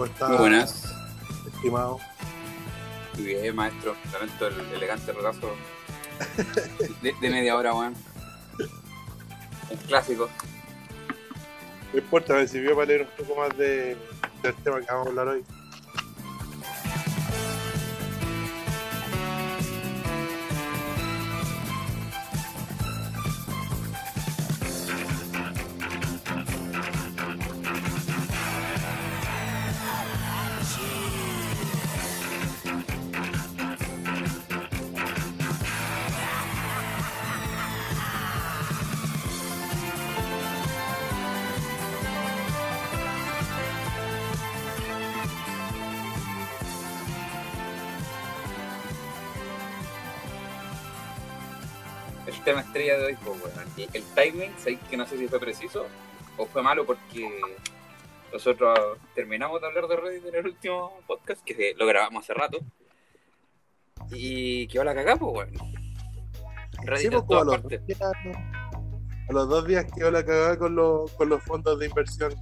¿Cómo está? Muy buenas. Estimado. Muy bien, maestro. Lamento el elegante de, de media hora, weón. Un clásico. No importa, me sirvió para leer un poco más de, del tema que vamos a hablar hoy. Estrella de hoy, pues. Y el timing, ¿sabes que no sé si fue preciso o fue malo porque nosotros terminamos de hablar de Reddit en el último podcast, que lo grabamos hace rato. Y quedó la cagada, pues, weón. Reddit Sí, en pues, como a, todas los partes. dos días, a los dos días quedó la cagada con, los con los fondos de inversión.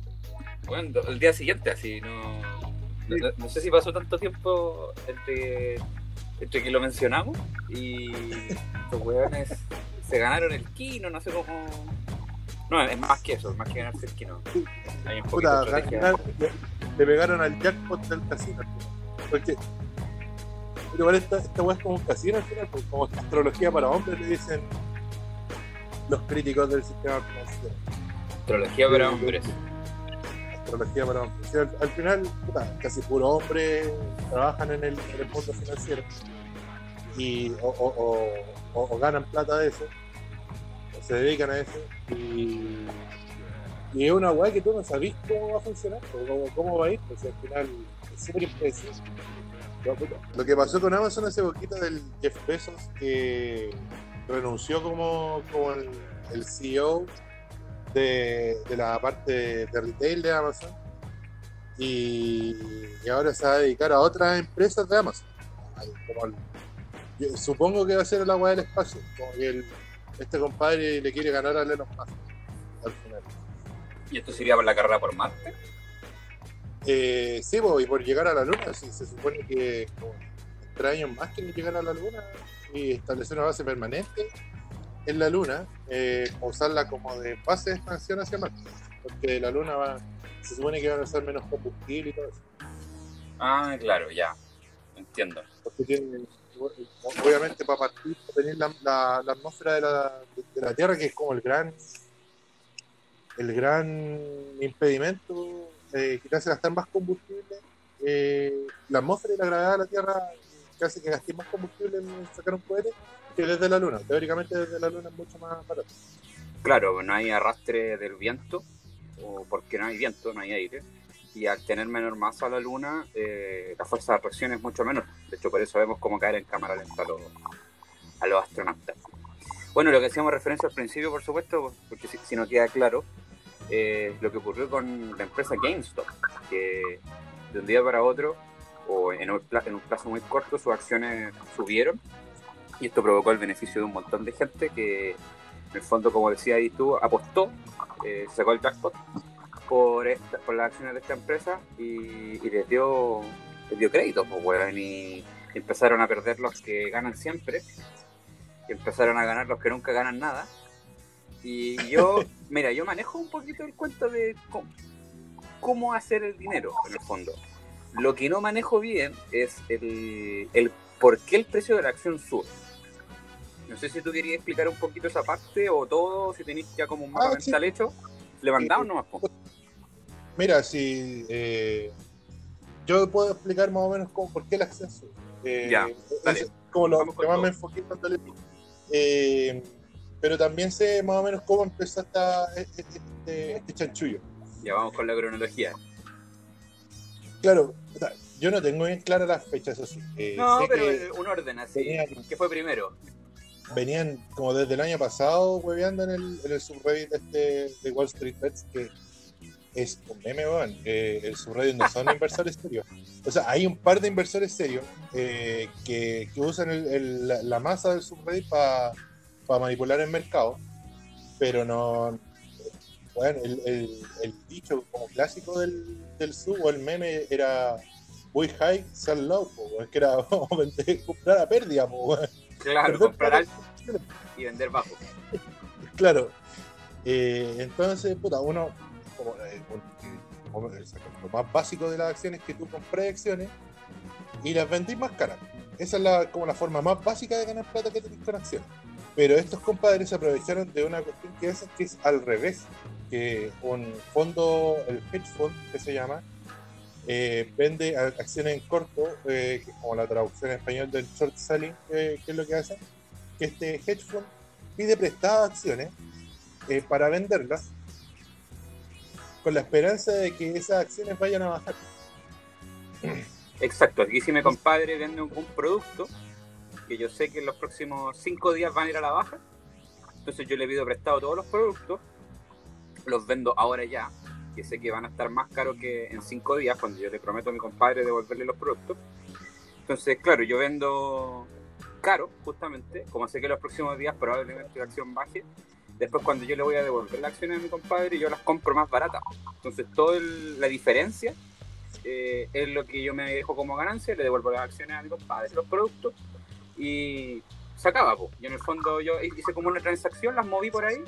Bueno, el día siguiente, así, no- no sé si pasó tanto tiempo entre, entre que lo mencionamos y los weones se ganaron el kino, no sé cómo. No, es más que eso, es más que ganarse el kino. Hay un Puta, final le, le pegaron al jackpot del casino. Porque pero igual esta, esta weá es como un casino al final, pues, como astrología para hombres le dicen los críticos del sistema financiero. Astrología para hombres. Astrología para hombres. Al final, puta, casi puro hombre trabajan en el, en el mundo financiero y o, o- o- o- o ganan plata de eso, o se dedican a eso y, es una weá que tú no sabís cómo va a funcionar, o cómo, cómo va a ir, pues al final es súper impredecible. Lo- que pasó con Amazon hace poquito del Jeff Bezos que renunció como, como el, CEO de, de la parte de retail de Amazon y, y ahora se va a dedicar a otras empresas de Amazon. Como el- yo supongo que va a ser la agua del espacio, como que el- este compadre le quiere ganar a Elon Musk al final. ¿Y esto sería por la carrera por Marte? Eh, sí, y por llegar a la luna, sí, se supone que como tres años más quieren llegar a la luna y establecer una base permanente en la luna, eh, usarla como de base de expansión hacia Marte, porque la luna va, se supone que van a usar menos combustible y todo eso. Ah, claro, ya. Entiendo. Porque tienen, obviamente para partir, para tener la, atmósfera de la, de la Tierra, que es como el gran el gran impedimento eh, que te hace gastar más combustible, eh, la atmósfera y la gravedad de la Tierra que hace que gastes más combustible en sacar un cohete que desde la Luna. Teóricamente desde la Luna es mucho más barato. Claro, no hay arrastre del viento, o porque no hay viento, no hay aire. Y al tener menor masa la luna, eh, la fuerza de atracción es mucho menor. De hecho, por eso vemos cómo caer en cámara lenta a los, a los astronautas. Bueno, lo que hacíamos referencia al principio, por supuesto, porque si, si no queda claro, eh, lo que ocurrió con la empresa GameStop, que de un día para otro, o en un, pla- en un plazo muy corto, sus acciones subieron. Y esto provocó el beneficio de un montón de gente que, en el fondo, como decía ahí tú, apostó, eh, sacó el jackpot por, esta, por las acciones de esta empresa y, y les, dio, les dio crédito, pues, weón, y empezaron a perder los que ganan siempre, y empezaron a ganar los que nunca ganan nada. Y yo, mira, yo manejo un poquito el cuento de cómo, cómo hacer el dinero, en el fondo. Lo que no manejo bien es el, el por qué el precio de la acción sube. No sé si tú querías explicar un poquito esa parte o todo, si tenéis ya como un mapa Ah, sí. mental hecho. Levantado nomás, po. Mira, si eh, yo puedo explicar más o menos cómo, por qué el acceso. Eh, Ya, dale. es como lo que más todo. me enfoqué cuando leí. Eh, pero también sé más o menos cómo empezó esta, este, este- este chanchullo. Ya vamos con la cronología. Claro, yo no tengo bien claras las fechas, eso sí. Eh, No, pero un orden así. ¿Qué fue primero? venían como desde el año pasado hueveando en el, en el subreddit este de Wall Street Bets, que es un meme, weón. Eh, el subreddit no son inversores serios. O sea, hay un par de inversores serios eh, que, que usan el- el- la, la masa del subreddit para manipular el mercado, pero no. bueno, el, dicho como clásico del, del sub o el meme era muy high, sell low, po, weón, que era vender- comprar a pérdida, po. Claro, comprar alto y vender bajo. Claro. Eh, entonces, puta, uno, como, eh, un- como, lo más básico de las acciones es que tú compras acciones y las vendís más caras. Esa es la, como la forma más básica de ganar plata que tenés con acciones. Pero estos compadres aprovecharon de una cuestión que es, que es al revés. Que un fondo, el hedge fund que se llama, eh, vende acciones en corto, eh, como la traducción en español del short selling, eh, que es lo que hacen, que este hedge fund pide prestadas acciones eh, para venderlas con la esperanza de que esas acciones vayan a bajar. Exacto, aquí si mi compadre vende un, un producto que yo sé que en los próximos cinco días van a ir a la baja, entonces yo le pido prestado todos los productos, los vendo ahora ya, que sé que van a estar más caros que en cinco días, cuando yo le prometo a mi compadre devolverle los productos. Entonces, claro, yo vendo caro, justamente, como sé que los próximos días probablemente la acción baje, después cuando yo le voy a devolver las acciones a mi compadre, yo las compro más baratas. Entonces, toda la diferencia eh, es lo que yo me dejo como ganancia, le devuelvo las acciones a mi compadre, los productos, y se acaba. po. Yo en el fondo yo hice como una transacción, las moví por ahí,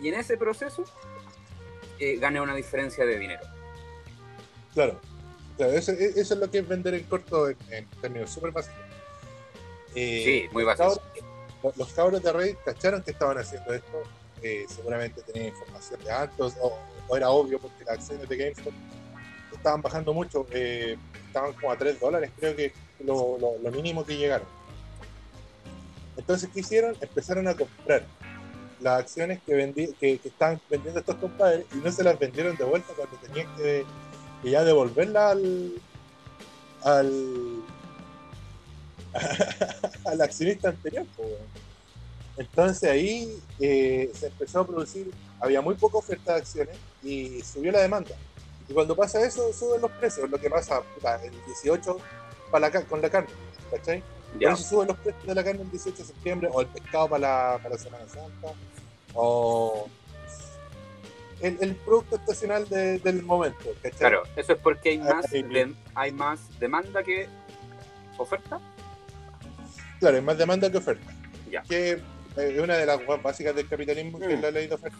y en ese proceso eh, gané una diferencia de dinero. Claro, claro eso, e- eso es lo que es vender en corto en, en términos súper básicos. Eh, Sí, muy básico. Los, cabros de Reddit cacharon que estaban haciendo esto. seguramente tenían información de antes, o, era obvio porque las acciones de GameStop estaban bajando mucho. eh, estaban como a 3 dólares, creo que lo, lo- mínimo que llegaron. Entonces, ¿qué hicieron? Empezaron a comprar las acciones que, que estaban vendiendo estos compadres y no se las vendieron de vuelta cuando tenían que, que ya devolverla al, al, al accionista anterior. Entonces ahí eh, se empezó a producir, había muy poca oferta de acciones y subió la demanda. Y cuando pasa eso, suben los precios, lo que pasa puta, el 18 para la, con la carne, ¿cachai? Por Ya. eso suben los precios de la carne el 18 de septiembre, o el pescado para la, para la Semana Santa, o el, el producto estacional de- del momento, ¿cachai? Claro, eso es porque hay más, Ay, de- hay más demanda que oferta. Claro, hay más demanda que oferta. Ya. Que eh, es una de las básicas del capitalismo, que es Mm. la ley de oferta.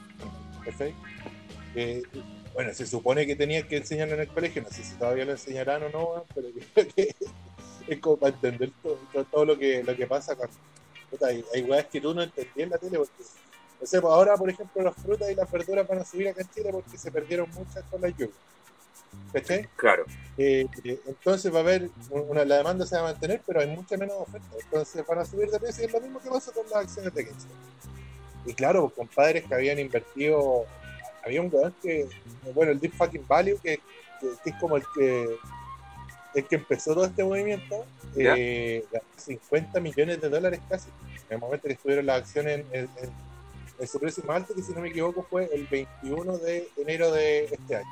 bueno, se supone que tenía que enseñarlo en el colegio, no sé si todavía lo enseñarán o no, pero creo que es como para entender todo, lo, que, lo que pasa. Con, hay, hay weas que tú no entendías en la tele, porque, no sé, pues ahora, por ejemplo, las frutas y las verduras van a subir acá en Chile porque se perdieron muchas con la lluvia. ¿Cachai? Claro, Eh, eh, entonces va a haber una, la demanda se va a mantener, pero hay mucha menos oferta. Entonces van a subir de precio. y Es lo mismo que pasa con las acciones de GameStop. Y claro, pues, compadres que habían invertido. Había un weón que, bueno, el Deep Fucking Value, que, que- que es como el que el que empezó todo este movimiento, eh, ganó 50 millones de dólares casi. En el momento que estuvieron las acciones en, en- en- en su precio más alto, que si no me equivoco fue el 21 de enero de este año.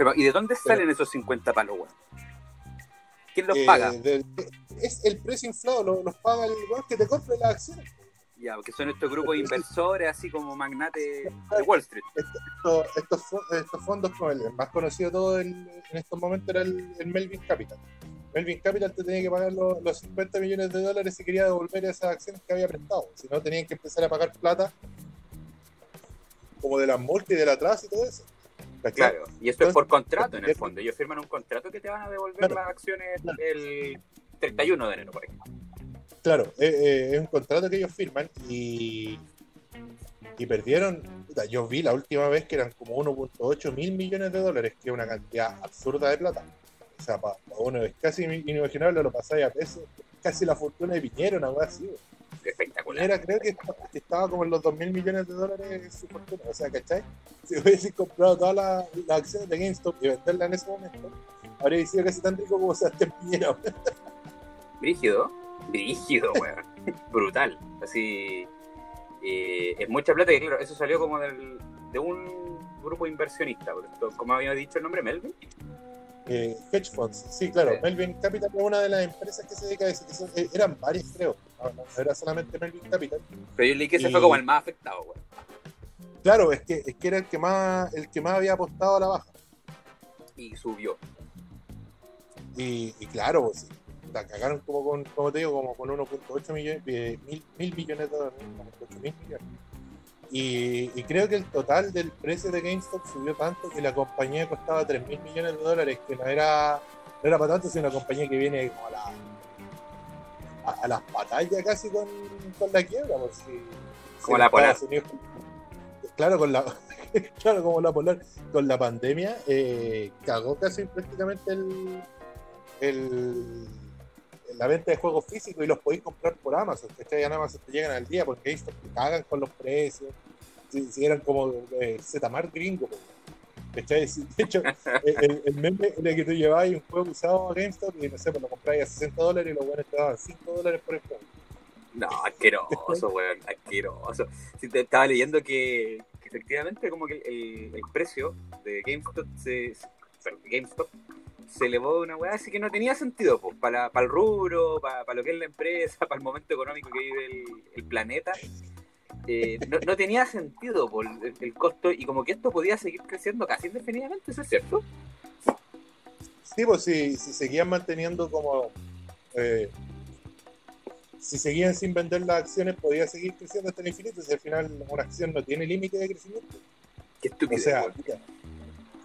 Pero ¿y de dónde salen esos 50 palos, weón? ¿Quién los Eh, paga? es el precio inflado, lo- los paga el weón que te compre las acciones. Ya, porque son estos grupos de inversores, así como magnates de Wall Street. Estos, estos, estos fondos, como el más conocido de todo el- en estos momentos era el, el Melvin Capital. Melvin Capital te tenía que pagar los, los 50 millones de dólares si quería devolver esas acciones que había prestado. Si no, tenían que empezar a pagar plata como de las multas y del atraso y todo eso. ¿Cachai? Claro, y esto es por contrato en el Entonces, fondo. Ellos firman un contrato que te van a devolver Claro. las acciones Claro. el 31 de enero, por ejemplo. Claro, eh, eh, es un contrato que ellos firman y, y perdieron. puta, yo vi la última vez que eran como 1.8 mil millones de dólares, que es una cantidad absurda de plata. O sea, para uno es casi inimaginable, lo pasáis a peso, casi la fortuna de Piñera, una cosa así. Piñera creo que, esta- que estaba como en los 2 mil millones de dólares en su fortuna. O sea, ¿cachai? Si hubiese comprado todas las, las acciones de GameStop y venderlas en ese momento, habría sido casi tan rico como Sebastián Piñera. Brígido, brígido, weón. Brutal. Así. eh, es mucha plata y claro, eso salió como del, de un grupo inversionista. Como había dicho el nombre, Melvin. Eh, hedge funds, sí, claro. Sí. Melvin Capital es una de las empresas que se dedica a eso. que son- eh, eran varias, creo. No, no era solamente Melvin Capital. Pero yo leí que ese Y- fue como el más afectado, weón. Claro, es que, es que era el que más el que más había apostado a la baja. Y subió. Y, y claro, pues, la cagaron como con, como te digo, como con 1.8 millones, eh, mil, mil millones de dólares, 1.8 mil millones. Y, y creo que el total del precio de GameStop subió tanto que la compañía costaba 3 mil millones de dólares, que no era, no era para tanto, sino una compañía que viene como a, la, a, las batallas casi con, con la quiebra. Pues, si, Como la Polar. Unidos- claro, con la, claro, como la polar, con la pandemia, eh, cagó casi prácticamente el, el, la venta de juegos físicos y los podéis comprar por Amazon, que en Amazon te llegan al día porque GameStop te cagan con los precios, si, si eran como eh, Zmart gringo. De hecho, el, el- meme era que tú llevabas un juego usado a GameStop y no sé, pues lo comprabas a 60 dólares y los buenos te daban 5 dólares por el juego. No, asqueroso, weón, asqueroso. Sí, te estaba leyendo que, efectivamente como que el, el precio de GameStop se, GameStop se elevó de una weá así que no tenía sentido, pues, para, para el rubro, para, para lo que es la empresa, para el momento económico que vive el planeta. Eh, no, no tenía sentido por el, el costo y como que esto podía seguir creciendo casi indefinidamente, ¿eso es cierto? Sí, pues si, si seguían manteniendo como. eh, si seguían sin vender las acciones, podía seguir creciendo hasta el infinito. Si al final una acción no tiene límite de crecimiento. Qué O estúpido. sea, weón. mira,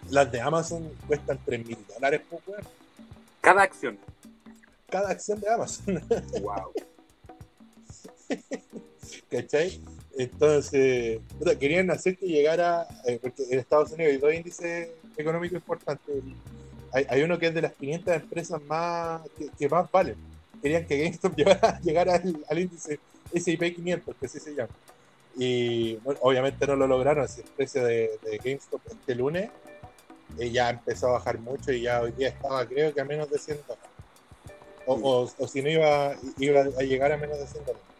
las de Amazon cuestan 3 mil dólares por weón. Cada acción. Cada acción de Amazon, Wow. ¿cachai? Entonces, puta, querían hacer que llegara, eh, porque en Estados Unidos hay dos índices económicos importantes. Hay, hay uno que es de las 500 empresas más que, que más valen. Querían que GameStop llegara, llegara al, al índice S&P 500, que así se llama. Y bueno, obviamente no lo lograron. El precio de, de GameStop este lunes eh, ya empezó a bajar mucho y ya hoy día estaba, creo que a menos de 100 dólares. O, o, o si no iba, iba a llegar a menos de 100 dólares.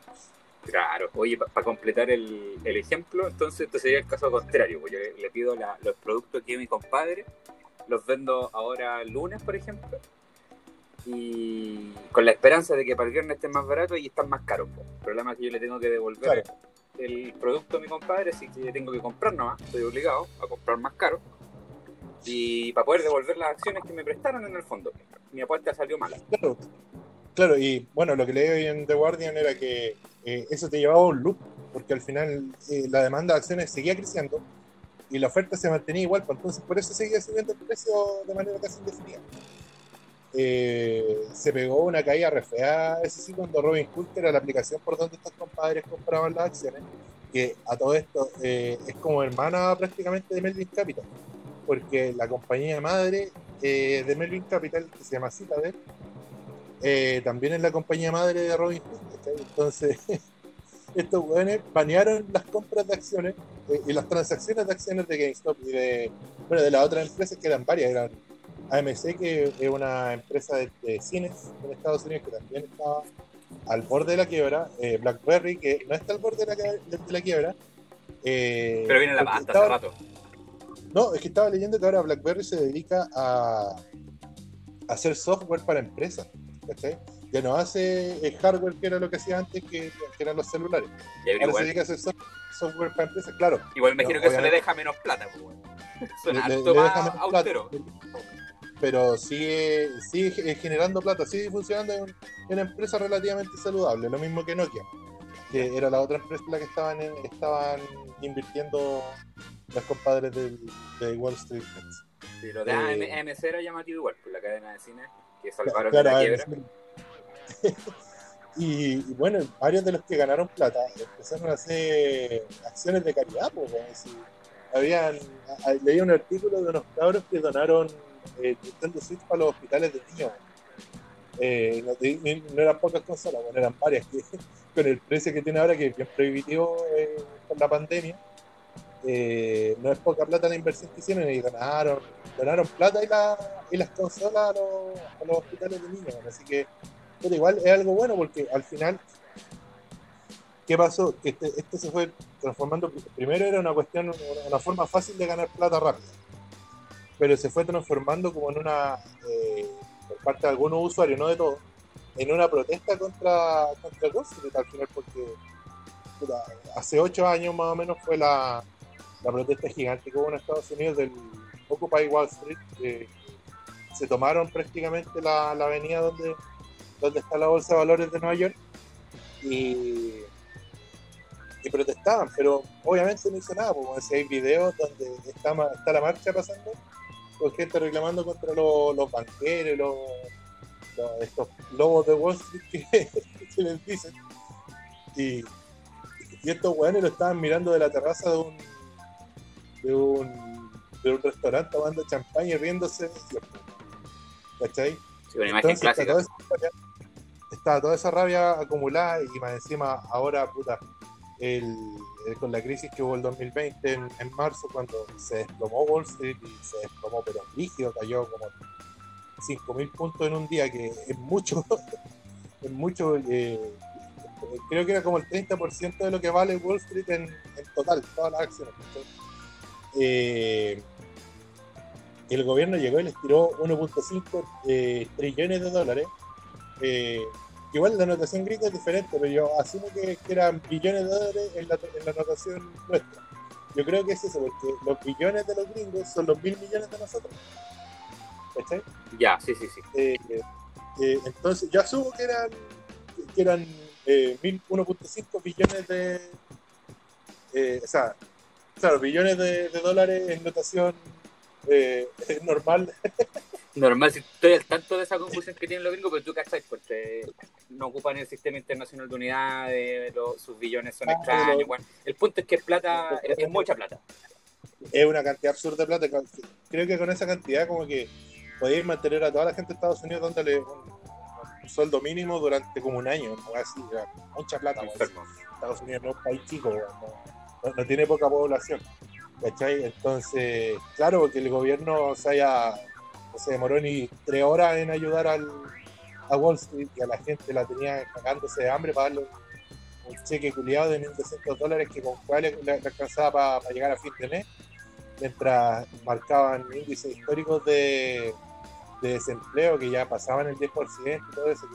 Claro, oye, para completar el, el ejemplo, entonces este sería el caso contrario. pues yo le, le pido la- los productos que mi compadre, los vendo ahora lunes, por ejemplo, y con la esperanza de que para el viernes estén más baratos y están más caros. pues. El problema es que yo le tengo que devolver Claro. el producto a mi compadre, así que tengo que comprar nomás, estoy obligado a comprar más caro. Y para poder devolver las acciones que me prestaron en el fondo. Mi apuesta salió mala. Claro, claro, y bueno, lo que leí hoy en The Guardian era que eh, eso te llevaba a un loop, porque al final eh, la demanda de acciones seguía creciendo y la oferta se mantenía igual, pues entonces por eso seguía subiendo el precio de manera casi indefinida. Eh, se pegó una caída re fea, eso sí, cuando Robin Hood, era la aplicación por donde estos compadres compraban las acciones, que a todo esto es como hermana prácticamente de Melvin Capital, porque la compañía madre de Melvin Capital, que se llama Citadel, también es la compañía madre de Robin Hood. ¿Cachai? Entonces, estos weones banearon las compras de acciones eh, y las transacciones de acciones de GameStop y de, bueno, de las otras empresas que eran varias. Eran AMC, que es una empresa de, de cines en Estados Unidos que también estaba al borde de la quiebra. eh, BlackBerry, que no está al borde de la, que- de la quiebra. eh, Pero viene la pasta hace rato. no, es que estaba leyendo que ahora BlackBerry se dedica a, a hacer software para empresas. ¿cachai? Ya no hace el hardware que era lo que hacía antes, que, que eran los celulares. Ahora se dedica a hacer soft- software para empresas, claro. igual me imagino No, que eso le deja menos plata. Pues. Suena le- le más deja menos plata, austero. pero sigue, sigue ge- generando plata, sigue funcionando en, en una empresa relativamente saludable, lo mismo que Nokia, que era la otra empresa en la que estaban, en- estaban invirtiendo los compadres del, de Wall Street. Bets. Sí, lo de Eh, AM- AMC era llamativo igual, por la cadena de cine que salvaron Claro, de la quiebra. ver, y, y bueno, varios de los que ganaron plata empezaron a hacer acciones de caridad. Pues, habían, a- leí un artículo de unos cabros que donaron eh, Nintendo Switch para los hospitales de niños. Eh, no, no eran pocas consolas, bueno, eran varias que con el precio que tiene ahora, que es bien prohibitivo eh, con la pandemia, eh, no es poca plata la inversión que hicieron y donaron, donaron plata y, la, y las consolas a los, a los hospitales de niños. Así que, pero igual es algo bueno porque al final, ¿qué pasó? Que este- esto se fue transformando. Primero era una cuestión, una, forma fácil de ganar plata rápida, pero se fue transformando como en una, eh, por parte de algunos usuarios, no de todos, en una protesta contra, contra Street al final, porque hace ocho años más o menos fue la, la protesta gigante que hubo en Estados Unidos del Occupy Wall Street, se tomaron prácticamente la, la, avenida donde, donde está la Bolsa de Valores de Nueva York y, y protestaban, pero obviamente no hizo nada, porque si hay videos donde está, está la marcha pasando con gente reclamando contra los, los banqueros, los, los, estos lobos de Wall Street que, que les dicen. Y, y estos weones lo estaban mirando de la terraza de un de un, de un restaurante tomando champaña y riéndose. ¿Cachai? Sí, una imagen Entonces, clásica. Estaba toda esa rabia acumulada y más encima ahora, puta, con la crisis que hubo el 2020 en, en marzo cuando se desplomó Wall Street y se desplomó pero rígido, cayó como 5.000 puntos en un día, que es mucho, es mucho, eh, creo que era como el 30% de lo que vale Wall Street en, total, todas las acciones. Eh, el gobierno llegó y les tiró 1.5 eh, trillones de dólares. Eh, igual la notación gringa es diferente, pero yo asumo que, que eran billones de dólares en la, en la notación nuestra. Yo creo que es eso, porque los billones de los gringos son los mil millones de nosotros. ¿Cachai? Ya, sí, sí, sí. Eh, eh, entonces, yo asumo que eran, que eran eh, mil- 1.5 billones de. eh, o sea, claro, billones de, de dólares en notación eh, normal. Normal, si estoy al tanto de esa confusión que tienen los gringos, pero tú cachai, porque no ocupan el sistema internacional de unidades, los- sus billones son Ah, extraños. pero- bueno. El punto es que es plata, es, es mucha plata. Es una cantidad absurda de plata. Creo que con esa cantidad, como que podéis mantener a toda la gente de Estados Unidos dándole un, un sueldo mínimo durante como un año. ¿no? Así, mucha plata. Estados Unidos no es un país chico, no, no- no tiene poca población. ¿Cachai? Entonces, claro, porque el gobierno se haya, se demoró ni tres horas en ayudar al, a Wall Street y a la gente la tenía cagándose de hambre para darle un, cheque culiado de 1.200 dólares que con cuál le, alcanzaba para llegar a fin de mes, mientras marcaban índices históricos de, de desempleo que ya pasaban el 10% y todo eso,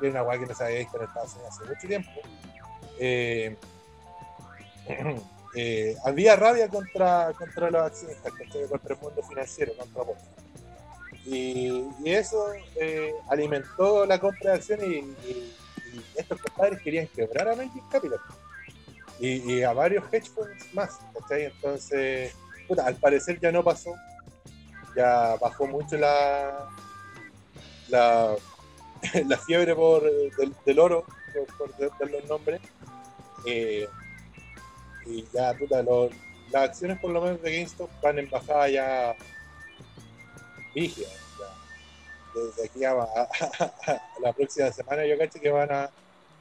que, era una weá que no se había visto hace mucho tiempo. Eh, eh, había rabia contra, contra los accionistas, contra el mundo financiero, contra vos. Y, eso eh, alimentó la compra de acciones y, estos compadres querían quebrar a Magic Capital y, a varios hedge funds más. ¿cachai? Entonces, puta, al parecer ya no pasó, ya bajó mucho la, la, fiebre por, del, oro, por, por los nombres. Eh, y ya, puta, los- las acciones por lo menos de GameStop van en bajada ya ya. Desde aquí a, la próxima semana yo cacho que van a,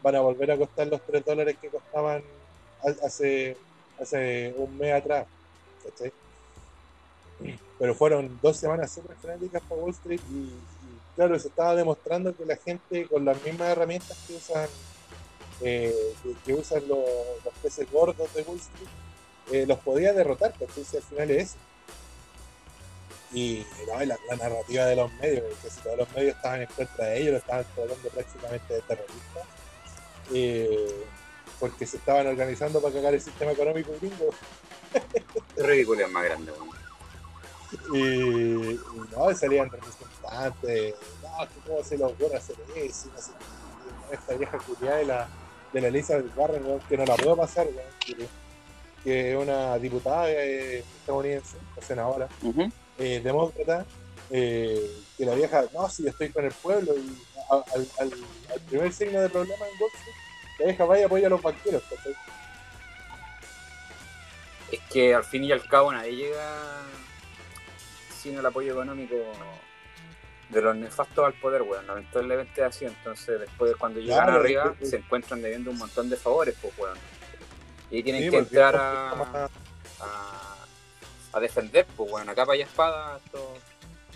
van a volver a costar los 3 dólares que costaban ha- hace, hace un mes atrás. ¿cachai? Pero fueron dos semanas súper frenéticas para Wall Street y, claro, se estaba demostrando que la gente con las mismas herramientas que usan eh, que, usan los, peces gordos de Wall Street eh, los podía derrotar. Si al final es eso. Y no, y la, la narrativa de los medios, que si todos los medios estaban en contra de ellos, lo estaban tratando prácticamente de terroristas, eh, porque se estaban organizando para cagar el sistema económico gringo. Ridículo, es más grande. Y, y no, y salían representantes, no, que cómo se lo ocurre hacer eso, no sé qué, esta vieja culiada de la, de la Elizabeth Warren, weón, que no la puedo pasar, que, es una diputada eh, estadounidense, senadora, eh, demócrata, eh, que la vieja, no, si yo estoy con el pueblo, y al, al, al primer signo de problema en Wall Street, la vieja vaya y apoya a los banqueros, ¿cachai? Es que al fin y al cabo nadie llega sin el apoyo económico de los nefastos al poder, weón. Lamentablemente es así. Entonces, después, cuando llegan Claro, arriba, es que- se encuentran debiendo un montón de favores, pues, weón. Y tienen Sí, que entrar a, a defender, pues, weón. A capa y espada, estos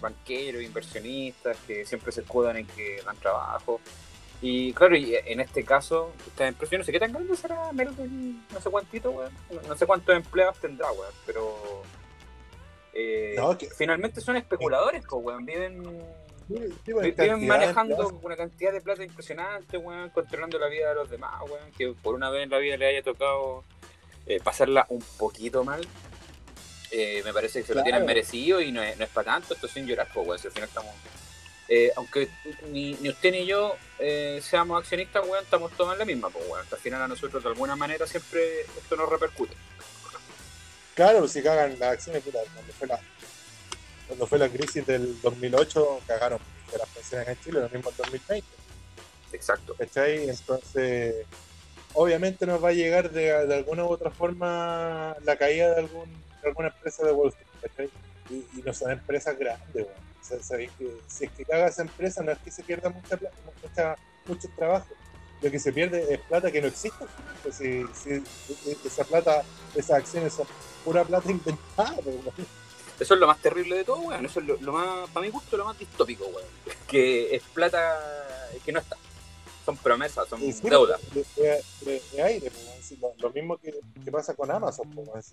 banqueros, inversionistas que siempre se escudan en que dan trabajo. Y claro, y en este caso, esta empresa, yo no sé qué tan grande será Melvin, no sé cuántito, weón. No, no sé cuántos empleados tendrá, weón, pero. eh, No, finalmente son especuladores, pues, weón. Viven, Sí, sí, vi- pues, viven cantidad manejando una cantidad de plata impresionante, weón, controlando la vida de los demás, weón. Que por una vez en la vida le haya tocado eh, pasarla un poquito mal. Eh, me parece que se lo tienen merecido y no es, no es para tanto, esto sin llorar, pues, weón, si al final estamos... Eh, aunque ni, ni, usted ni yo eh, seamos accionistas, weón, estamos todos en la misma, pues, weón. Al final a nosotros de alguna manera siempre esto nos repercute. Claro, si cagan las acciones, puta, cuando fue la, cuando fue la crisis del 2008, cagaron las pensiones en Chile, lo mismo en 2020. Exacto. ¿Cachai? Entonces, obviamente nos va a llegar de, de alguna u otra forma la caída de, algún, de alguna empresa de Wall Street. Y, y no son empresas grandes, weón. O sea, sabéis que si es que caga esa empresa, no es que se pierda mucha, mucha, mucho trabajo. Lo que se pierde es plata que no existe. Pues si, si, esa plata, esas acciones son pura plata inventada, weón. Eso es lo más terrible de todo, weón. Eso es lo, lo, más, para mi gusto, lo más distópico, weón. Que es plata que no está. Son promesas, son sí, deudas. De, de- de- de aire, pues, lo, lo mismo que, que pasa con Amazon, pues,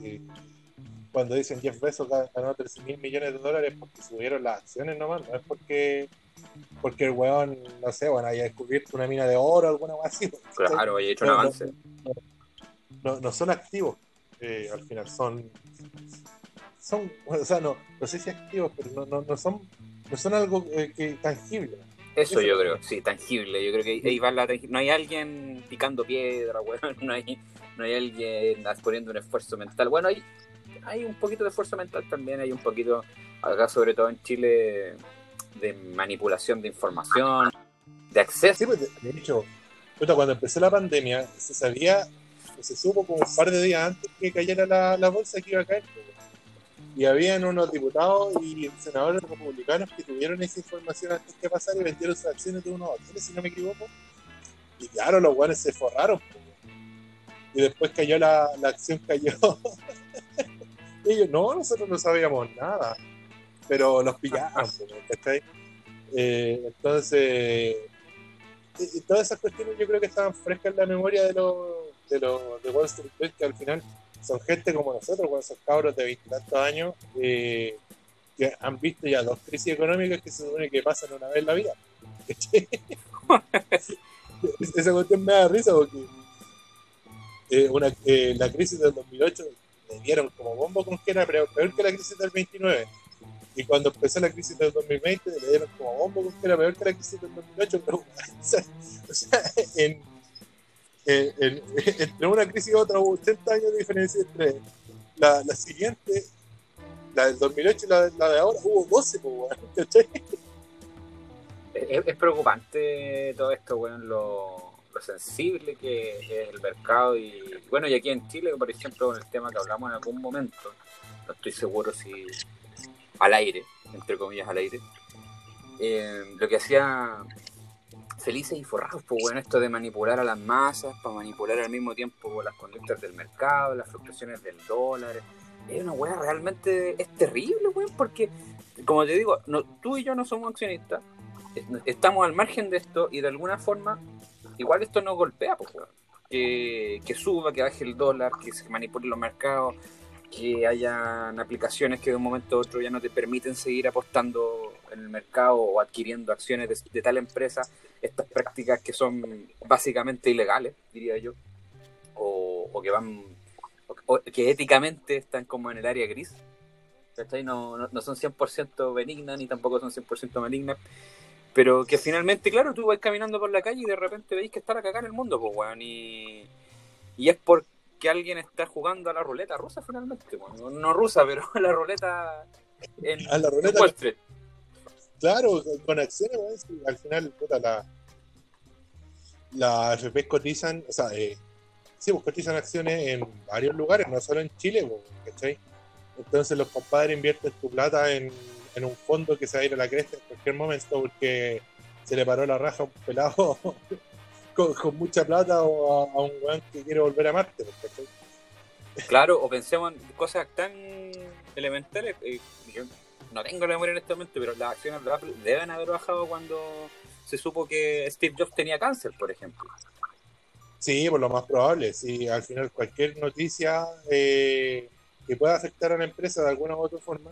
cuando dicen Jeff Bezos ga- ganó 13 mil millones de dólares porque subieron las acciones nomás, no es porque porque el weón, no sé, bueno, haya descubierto una mina de oro o alguna cosa así. pues, Claro, he hecho un no, avance. No, no son activos, eh, al final, son son, o sea, no, no sé si activos, pero no, no, no son no son algo eh, que tangible. Eso Eso- yo creo, sí, tangible. Yo creo que ahí va la No hay alguien picando piedra, weón. No hay, no hay alguien poniendo un esfuerzo mental. Bueno, hay, hay un poquito de esfuerzo mental también. Hay un poquito, acá sobre todo en Chile, de manipulación de información, de acceso. Sí, pues, de, hecho, cuando empezó la pandemia, se sabía, se supo como un par de días antes que cayera la, la bolsa que iba a caer. pues, Y habían unos diputados y senadores republicanos que tuvieron esa información antes que pasara y vendieron sus acciones de unos hoteles, si no me equivoco. Y claro, los guanes se forraron. Y después cayó la, la acción, cayó. ellos, no, nosotros no sabíamos nada. Pero los pillaron. Eh, entonces, todas esas cuestiones yo creo que estaban frescas en la memoria de los de, los de Wall Street que al final son gente como nosotros, con esos cabros de veintitantos años, eh, que han visto ya dos crisis económicas que se supone que pasan una vez en la vida. Esa cuestión me da risa porque eh, una, eh, la crisis del 2008 le dieron como bombo con que era peor, que la crisis del 29. Y cuando empezó la crisis del 2020, le dieron como bombo con que era peor que la crisis del 2008. Pero, o sea, en, en- entre una crisis y otra hubo 80 años de diferencia entre la, siguiente, la del 2008 y la, de ahora, hubo 12, pues. Es, preocupante todo esto, lo, lo sensible que es el mercado. Y bueno, y aquí en Chile, por ejemplo, con el tema que hablamos en algún momento, no estoy seguro si al aire, entre comillas al aire, eh, lo que hacía felices y forrados, pues bueno, esto de manipular a las masas, para manipular al mismo tiempo las conductas del mercado, las fluctuaciones del dólar. Es una weá realmente, es terrible, weón, porque, como te digo, tú y yo no somos accionistas, estamos al margen de esto y de alguna forma, igual esto nos golpea, pues, weón. Que, que suba, que baje el dólar, que se manipulen los mercados, que hayan aplicaciones que de un momento a otro ya no te permiten seguir apostando en el mercado o adquiriendo acciones de, de tal empresa, estas prácticas que son básicamente ilegales, diría yo, o, o que van, o, que éticamente están como en el área gris. No, no, no son 100% benignas ni tampoco son 100% malignas, pero que finalmente, claro, tú vas caminando por la calle y de repente veis que está la cagada en el mundo, pues, weón, y, y es porque alguien está jugando a la ruleta rusa finalmente, bueno, no rusa, pero a la ruleta en, A la ruleta- en Wall Street. Claro, con acciones, al final, puta, la, las AFP cotizan, o sea, eh, sí, pues cotizan acciones en varios lugares, no solo en Chile, ¿cachai? Entonces los compadres invierten tu plata en, en un fondo que se va a ir a la cresta en cualquier momento porque se le paró la raja a un pelado con, mucha plata o a, un weón que quiere volver a Marte, ¿cachai? Claro, o pensemos en cosas tan elementales. eh, no tengo la memoria en este momento, pero las acciones de Apple deben haber bajado cuando se supo que Steve Jobs tenía cáncer, por ejemplo. Sí, por lo más probable. Sí, al final cualquier noticia eh, que pueda afectar a la empresa de alguna u otra forma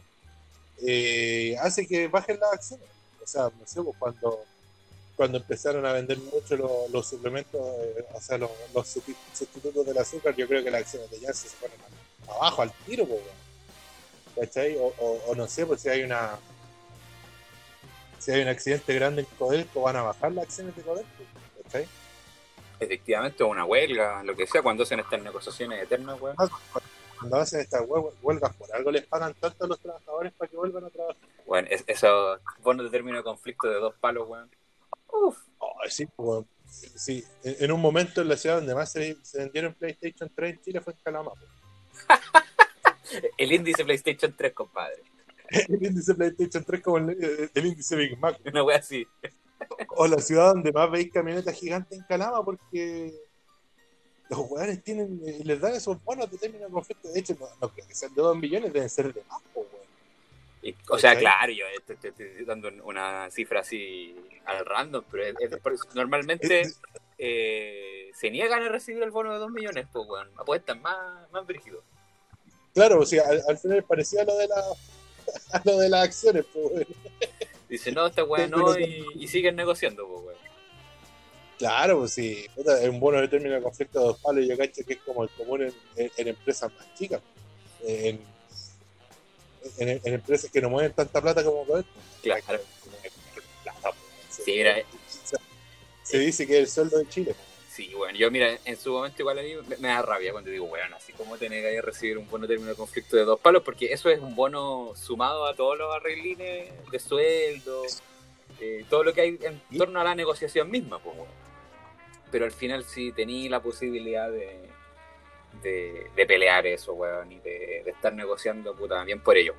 eh, hace que bajen las acciones. O sea, no sé, pues, cuando, cuando empezaron a vender mucho los, suplementos, eh, o sea, los, los susti- sustitutos del azúcar, yo creo que las acciones de Janssen se fueron abajo al tiro, pues. ¿Cachai? O, o, o no sé, pues si hay una si hay un accidente grande en Codelco, van a bajar las acciones de Codelco, ¿cachai? Efectivamente, o una huelga, lo que sea, cuando hacen estas negociaciones eternas, weón. Cuando hacen estas hue- huelgas, por algo les pagan tanto a los trabajadores para que vuelvan a trabajar. Bueno, es, esos bonos de término de conflicto de dos palos, weón. Uf. Oh, sí, pues, sí, en, un momento en la ciudad donde más se, se vendieron PlayStation 3 en Chile fue en Calama. El índice PlayStation 3, compadre. El índice PlayStation 3 como el, eh, el índice Big Mac. Una wea así. O la ciudad donde más veis camionetas gigantes en Calama porque los jugadores tienen, eh, les dan esos bonos de término de conflicto. De hecho, no, no creo que sean de 2 millones, deben ser de más, pues, weón. Y, o sea, claro, yo te estoy dando una cifra así al random, pero es- es normalmente eh, se niegan a recibir el bono de 2 millones, pues, weón. Apuestan más, más brígidos. Claro, o sea, al, al final parecía lo de, la, a lo de las acciones, pues. Dicen, no, esta weá no, y, y siguen negociando, pues, weón. Claro, pues sí, es un bono de término de conflicto de dos palos, yo cacho que es como el común en, en- en empresas más chicas, en, empresas que no mueven tanta plata como Codelco. Claro. Plata, pues, Sí, era- se, se dice que es el sueldo de Chile. Sí, bueno, yo mira, en su momento igual a mí me, me da rabia cuando digo, bueno, así como te negáis a recibir un bono término de conflicto de dos palos, porque eso es un bono sumado a todos los arreglines de sueldo, eh, todo lo que hay en torno a la negociación misma, pues, weón. Pero al final sí tení la posibilidad de, de, de pelear eso, weón, y de, de estar negociando, puta, bien por ello.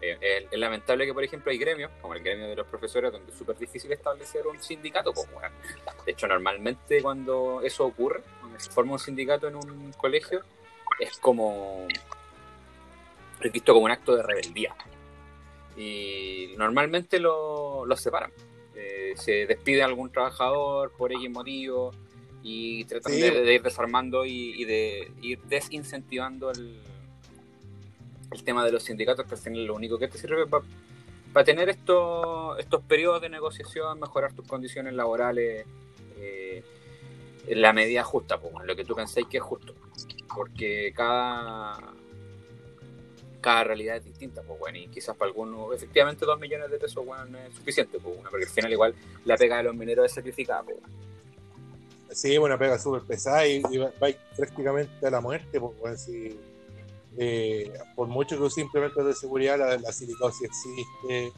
Eh, es, es lamentable que, por ejemplo, hay gremios, como el gremio de los profesores, donde es súper difícil establecer un sindicato, pues, weón. De hecho, normalmente cuando eso ocurre, cuando se forma un sindicato en un colegio, es como. es visto como un acto de rebeldía. Y normalmente lo, los separan. Eh, se despide a algún trabajador por X motivo y tratan Sí. de, de ir desarmando y, y de ir desincentivando el, el tema de los sindicatos, que al final lo único que te sirve para tener estos, estos periodos de negociación, mejorar tus condiciones laborales eh, en la medida justa, pues, en lo que tú pensáis que es justo. Porque cada, cada realidad es distinta, pues, bueno, y quizás para algunos, efectivamente, dos millones de pesos, bueno, no es suficiente, pues, bueno, porque al final igual la pega de los mineros es sacrificada, pues. Sí, una pega súper pesada y, va, va prácticamente a la muerte, pues, weón, si, eh, por mucho que use implementos de seguridad, la, la silicosis existe,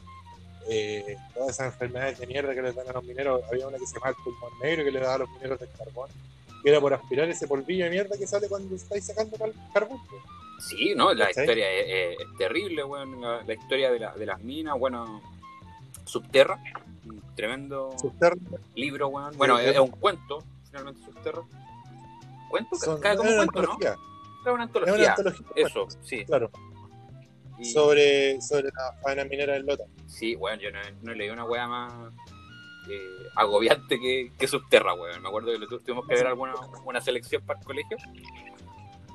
eh, todas esas enfermedades de mierda que les dan a los mineros, había una que se llama el pulmón negro que le daba a los mineros del carbón, que era por aspirar ese polvillo de mierda que sale cuando estáis sacando cal- carbón. pues. Sí, ¿no? La historia es, terrible, weón. La, la historia de, la- de las minas, bueno, Subterra, un tremendo Subterra- libro. Bueno, Sí, es, un cuento, finalmente, Subterra. ¿Cuento? son- Cae como un cuento, ¿no? Una es antología. una antología, Eso, sí. claro, Y- sobre, sobre la faena minera del Lota. Sí, weón, yo no, no he leído una weá más eh, agobiante que, que Subterra, weón. Me acuerdo que tuvimos que ver alguna una selección para el colegio.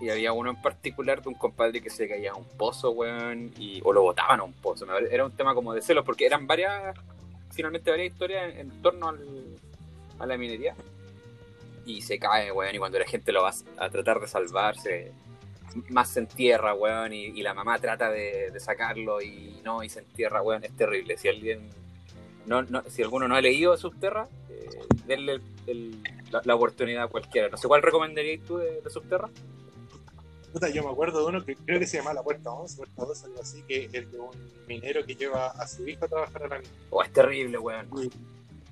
Y había uno en particular de un compadre que se caía a un pozo, weón, y, o lo botaban a un pozo. Era un tema como de celos, porque eran varias, finalmente varias historias en, en torno al, a la minería. Y se cae, weón, y cuando la gente lo va a tratar de salvarse, más se entierra, weón, y, y la mamá trata de, de sacarlo y no, y se entierra, weón, es terrible. Si alguien, no, no- si alguno no ha leído Subterra, eh, denle el- el- la, la oportunidad a cualquiera. No sé cuál recomendarías tú de, de Subterra. Puta, yo me acuerdo de uno que creo que se llama La Puerta 11, Puerta 2, algo así, que es de un minero que lleva a su hijo a trabajar a la mina. Oh, es terrible, weón. Y,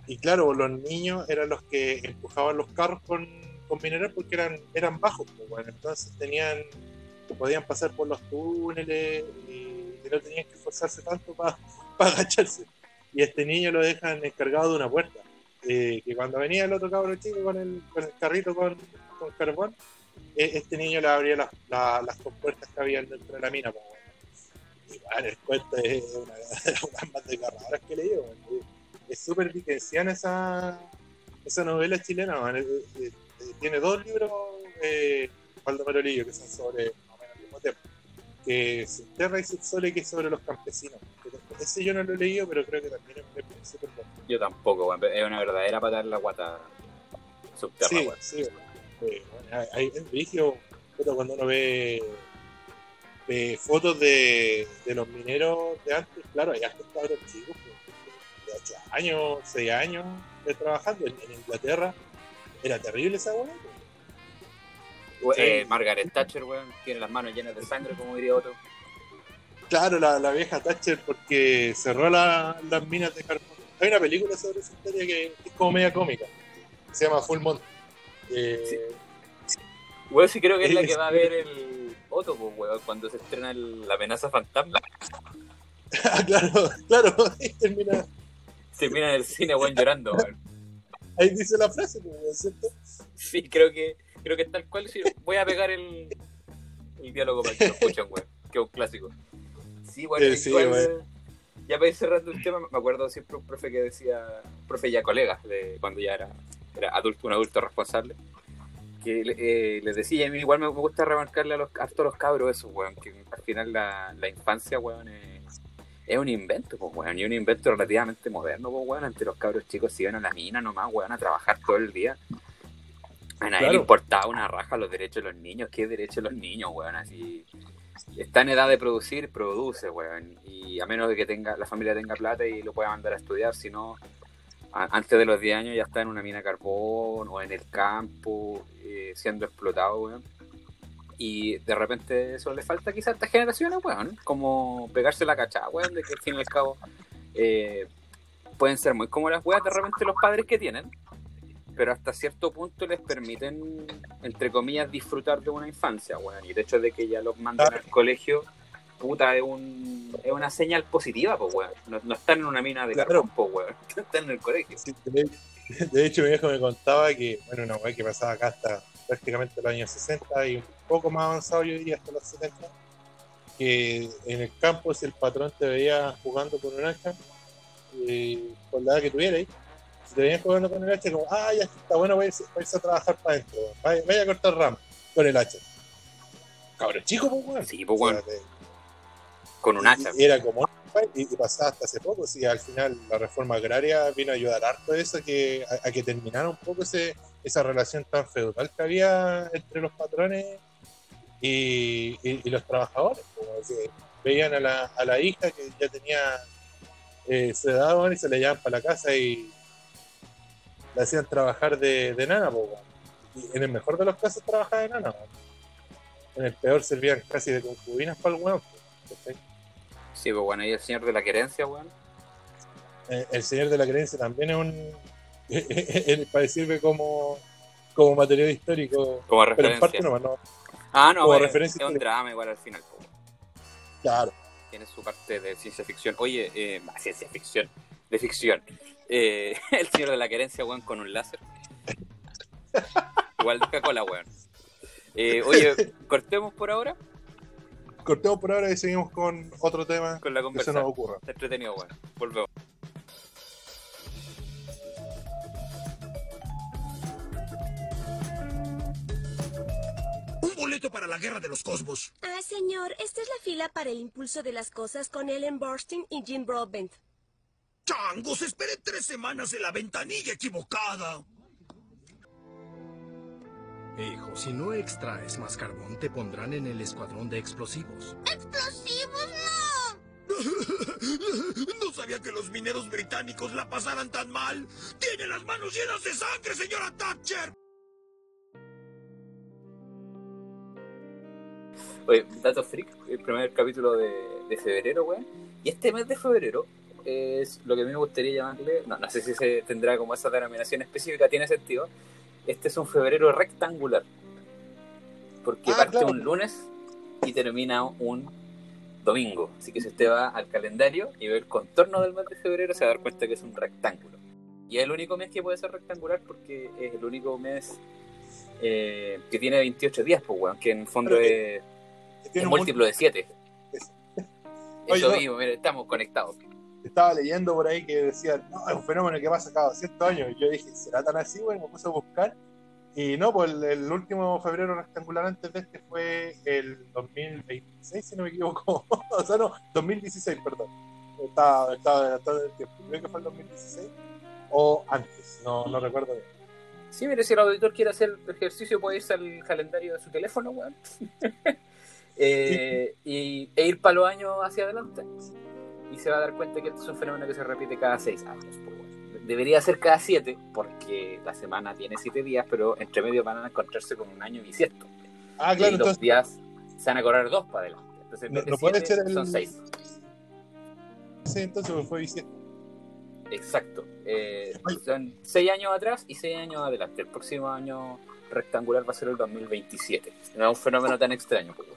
y claro, los niños eran los que empujaban los carros con, con mineral porque eran, eran bajos, pues, bueno, entonces tenían, podían pasar por los túneles y, no tenían que esforzarse tanto para agacharse. Y este niño lo dejan encargado de una puerta. eh, que cuando venía el otro cabro chico con el, con el carrito con, con carbón, eh, este niño le abría las, la- las compuertas que habían dentro de la mina. pues, bueno. Y bueno, el cuento es una las más desgarradoras que he leído. bueno. Es súper dickensiana esa, esa novela chilena. man. Tiene dos libros, eh, Baldomero Lillo, que son sobre más o menos el mismo tema. Que es Terra y Subsole, que es sobre los campesinos. Ese yo no lo he leído, pero creo que también es, súper bueno. Yo tampoco. Es una verdadera patada en la guata Subterra, Sí, weón. sí. Eh, bueno, hay- es puta, cuando uno ve fotos de, de los mineros de antes, claro, hay cabros chicos pues, 8 años, 6 años de trabajando en, en Inglaterra. Era terrible esa weá. Eh, Margaret Thatcher, weón, tiene las manos llenas de sangre, como diría otro. Claro, la, la vieja Thatcher porque cerró la- las minas de carbón. Hay una película sobre esa historia que es como media cómica. Se llama Full Monty. Eh, Weón, sí creo que es la que va a ver el Otto, pues, weón, cuando se estrena el- La amenaza fantasma. ah, claro, claro. y termina, Se mira en el cine, weón, llorando, weón. ahí dice la frase, pues, ¿no es ¿cierto? Sí, creo que, creo que tal cual. sí, voy a pegar el, el diálogo para que lo escuchen, weón. Que es un clásico. Sí, bueno, Eh, sí, weón. ya para ir cerrando el tema, me acuerdo siempre un profe que decía, profe ya colega, de cuando ya era, era adulto, un adulto responsable, que eh, les decía, y a mí igual me gusta remarcarle a los, a todos los cabros eso, weón, que al final la, la infancia, weón, es, es un invento, pues, weón, y un invento relativamente moderno, pues, weón, ante los cabros chicos si iban a la mina nomás, weón, a trabajar todo el día. A nadie le Claro. importaba una raja los derechos de los niños, ¿qué derechos de los niños, weón? Así, está en edad de producir, produce, weón. Y a menos de que tenga la familia tenga plata y lo pueda mandar a estudiar, si no, antes de los 10 años ya está en una mina de carbón o en el campo, eh, siendo explotado, weón. Y de repente eso le falta quizás a estas generaciones, weón. Como pegarse la cachada, weón, de que al fin y al cabo eh, pueden ser muy como las weas de repente los padres que tienen, pero hasta cierto punto les permiten, entre comillas, disfrutar de una infancia, weón. Y el hecho de que ya los Claro. al colegio, puta, es, un, es una señal positiva, pues, weón. No, no están en una mina de Claro. carbón, pues, weón. Están en el colegio. Sí, de, de hecho, mi viejo me contaba que, bueno, una weá que pasaba acá hasta prácticamente los años 60 y un poco más avanzado, yo diría hasta los 70, que en el campo, si el patrón te veía jugando con un hacha, eh, con la edad que tuvierais, si te veían jugando con el hacha, como, ah, ya está bueno, vaya, a irse a trabajar para adentro, vaya, vaya a cortar ram con el hacha. Cabrón, chico, pues, weón. Sí, pues, O sea, weón. te- Con un hacha. y era como y, y pasaba hasta hace poco, sí, al final la reforma agraria vino a ayudar harto a eso, que, a, a que terminara un poco ese, esa relación tan feudal que había entre los patrones y, y- y los trabajadores, que veían a la, a la hija que ya tenía eh, su edad weón, y se la llevaban para la casa y la hacían trabajar de, de nana, po, y en el mejor de los casos trabajaba de nana, weón. en el peor servían casi de concubinas para el weón. po, ¿cachai? Sí, pues, bueno, y el señor de la querencia, weón. Eh, el Señor de la Creencia también es un. para sirve como, como material histórico, Como pero en parte referencia. no, ah, no, como bueno, referencia es un drama igual al final. Claro, tiene su parte de ciencia ficción. Oye, eh, ciencia ficción, de ficción. Eh, el señor de la querencia, weón, con un láser. Igual de Coca-Cola, weón. Eh, oye, cortemos por ahora cortemos por ahora y seguimos con otro tema con la que se conversación. nos ocurra. Está entretenido, weón. Volvemos. Boleto para la guerra de los cosmos. Ah, señor, esta es la fila para el impulso de las cosas con Ellen Burstyn y Jim Broadbent. Changos, esperé tres semanas en la ventanilla equivocada. Hijo, si no extraes más carbón, te pondrán en el escuadrón de explosivos. ¡Explosivos, No sabía que los mineros británicos la pasaran tan mal. Tiene las manos llenas de sangre, señora Thatcher. Oye, Dato Freak, el primer capítulo de, de febrero, weón. Y este mes de febrero es lo que a mí me gustaría llamarle, no, no sé si se tendrá como esa denominación específica, tiene sentido. Este es un febrero rectangular. Porque Ah, parte claro. un lunes y termina un domingo. Así que si usted va al calendario y ve el contorno del mes de febrero, se va a dar cuenta que es un rectángulo. Y es el único mes que puede ser rectangular porque es el único mes eh, que tiene 28 días, pues, weón, que en el fondo Pero es Tiene un múltiplo de 7. Eso. Eso Oye, no. mismo, mira, estamos conectados. Estaba leyendo por ahí que decían, no, es un fenómeno que pasa cada ciertos años. Y yo dije, ¿será tan así, güey? Me puse a buscar. Y no, pues el, el último febrero rectangular antes de este fue el 2026, si no me equivoco. o sea, no, 2016, perdón. Estaba, estaba adelantado en el tiempo. Creo que fue el 2016 o antes, no, no recuerdo bien. Sí, mire, si el auditor quiere hacer el ejercicio, puede irse al calendario de su teléfono, weón. Eh, y, e ir para los años hacia adelante. Y se va a dar cuenta que esto es un fenómeno que se repite cada seis años. pues, bueno. Debería ser cada siete, porque la semana tiene siete días, pero entre medio van a encontrarse con un año bisiesto. Ah, y claro, los entonces días se van a correr dos para adelante. Entonces, en No- de no siete, el- son seis. sí, entonces fue bisiesto. Exacto. Eh, son seis años atrás y seis años adelante. El próximo año rectangular va a ser el 2027. No es un fenómeno tan extraño. pues.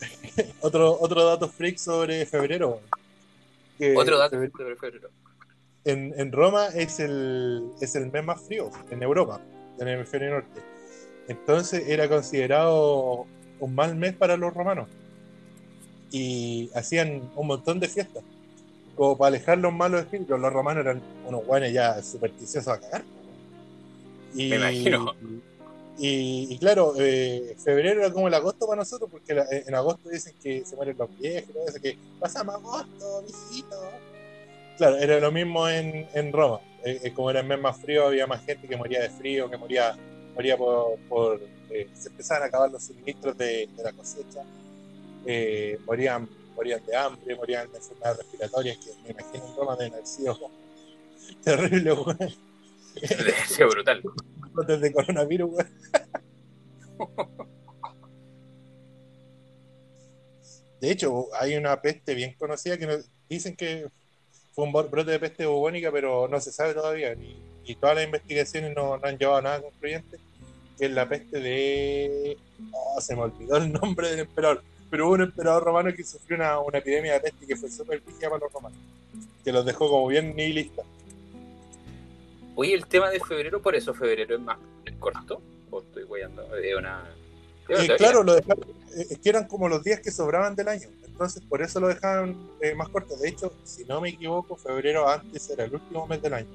Otro, otro dato freak sobre febrero. que Otro dato febrero- de febrero. en, en Roma es el, es el mes más frío en Europa, en el hemisferio norte. Entonces era considerado un mal mes para los romanos. Y hacían un montón de fiestas, como para alejar los malos espíritus. Los romanos eran unos guanes ya supersticiosos a cagar. Y, Me imagino. Y, claro, eh, febrero era como el agosto para nosotros, porque la- en agosto dicen que se mueren los viejos eso, que pasamos agosto, visito. Claro, era lo mismo en, en Roma. Eh, eh, como era el mes más frío, había más gente que moría de frío, que moría, moría por. eh, se empezaban a acabar los suministros de, de la cosecha, eh, morían, morían de hambre, morían de enfermedades respiratorias, que me imagino en Roma deben haber terrible, ser brutal. Brotes de coronavirus. De hecho, hay una peste bien conocida que no- dicen que fue un bro- brote de peste bubónica, pero no se sabe todavía. Y, todas las investigaciones no, no han llevado a nada concluyente. Que es la peste de. Oh, se me olvidó el nombre del emperador. Pero hubo un emperador romano que sufrió una, una epidemia de peste que fue súper para los romanos. Que los dejó como bien nihilistas. Oye, el tema de febrero, por eso febrero es más corto. ¿O estoy guayando? Es una. es una Eh, claro, lo dejaron, eh, es que eran como los días que sobraban del año, entonces por eso lo dejaron eh, más corto. De hecho, si no me equivoco, febrero antes era el último mes del año.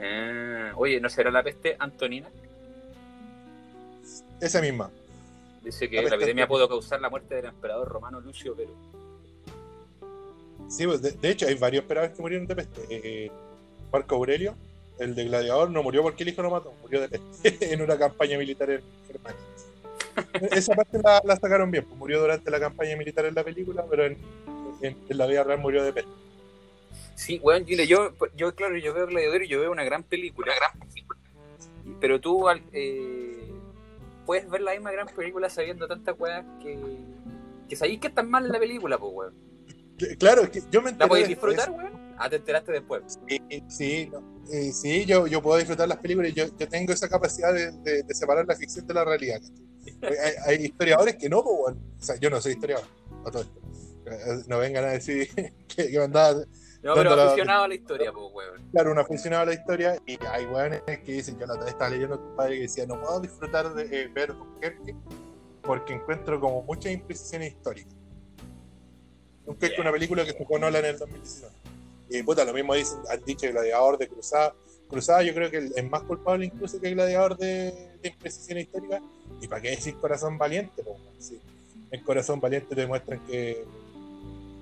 Ah, oye, ¿no será la peste antonina? Esa misma. Dice que La epidemia pudo causar la muerte del emperador romano Lucio Vero. Sí, pues, de, de hecho, hay varios emperadores que murieron de peste. Eh, Marco Aurelio, el de Gladiador, no murió porque el hijo lo mató, murió de peste en una campaña militar en Germania. Esa parte la, la sacaron bien, pues murió durante la campaña militar en la película, pero en, en- en la vida real murió de peste. Sí, weón, Gile, yo, yo, claro, yo veo Gladiador y yo veo una gran película. Pero tú al- eh, puedes ver la misma gran película sabiendo tantas weas que, que sabéis que están mal en la película, pues, weón. Claro, es que yo me ¿La enteré podéis después. disfrutar, weón? Ah, te enteraste después. Sí, sí, no, eh, sí, yo, yo puedo disfrutar las películas y yo, yo tengo esa capacidad de, de- de separar la ficción de la realidad. Hay, hay historiadores que no, pues, bueno, o sea, yo no soy historiador, esto. Eh, No vengan a decir que, que me andaba, No, ¿Dónde pero la- aficionado a la historia, pues, weón. claro, una aficionada a la historia y hay weones que dicen, yo la otra vez estaba leyendo a tu padre que decía, no puedo disfrutar de eh, ver Dunkerque porque encuentro como muchas imprecisiones históricas. Dunkerque es una película que sacó Nolan en el 2019. Y puta, lo mismo dicen, han dicho Gladiador de Cruzada. Cruzada yo creo que es más culpable incluso que Gladiador de, de imprecisiones históricas. ¿Y para qué decir Corazón Valiente? po? Sí. En Corazón Valiente te muestran que,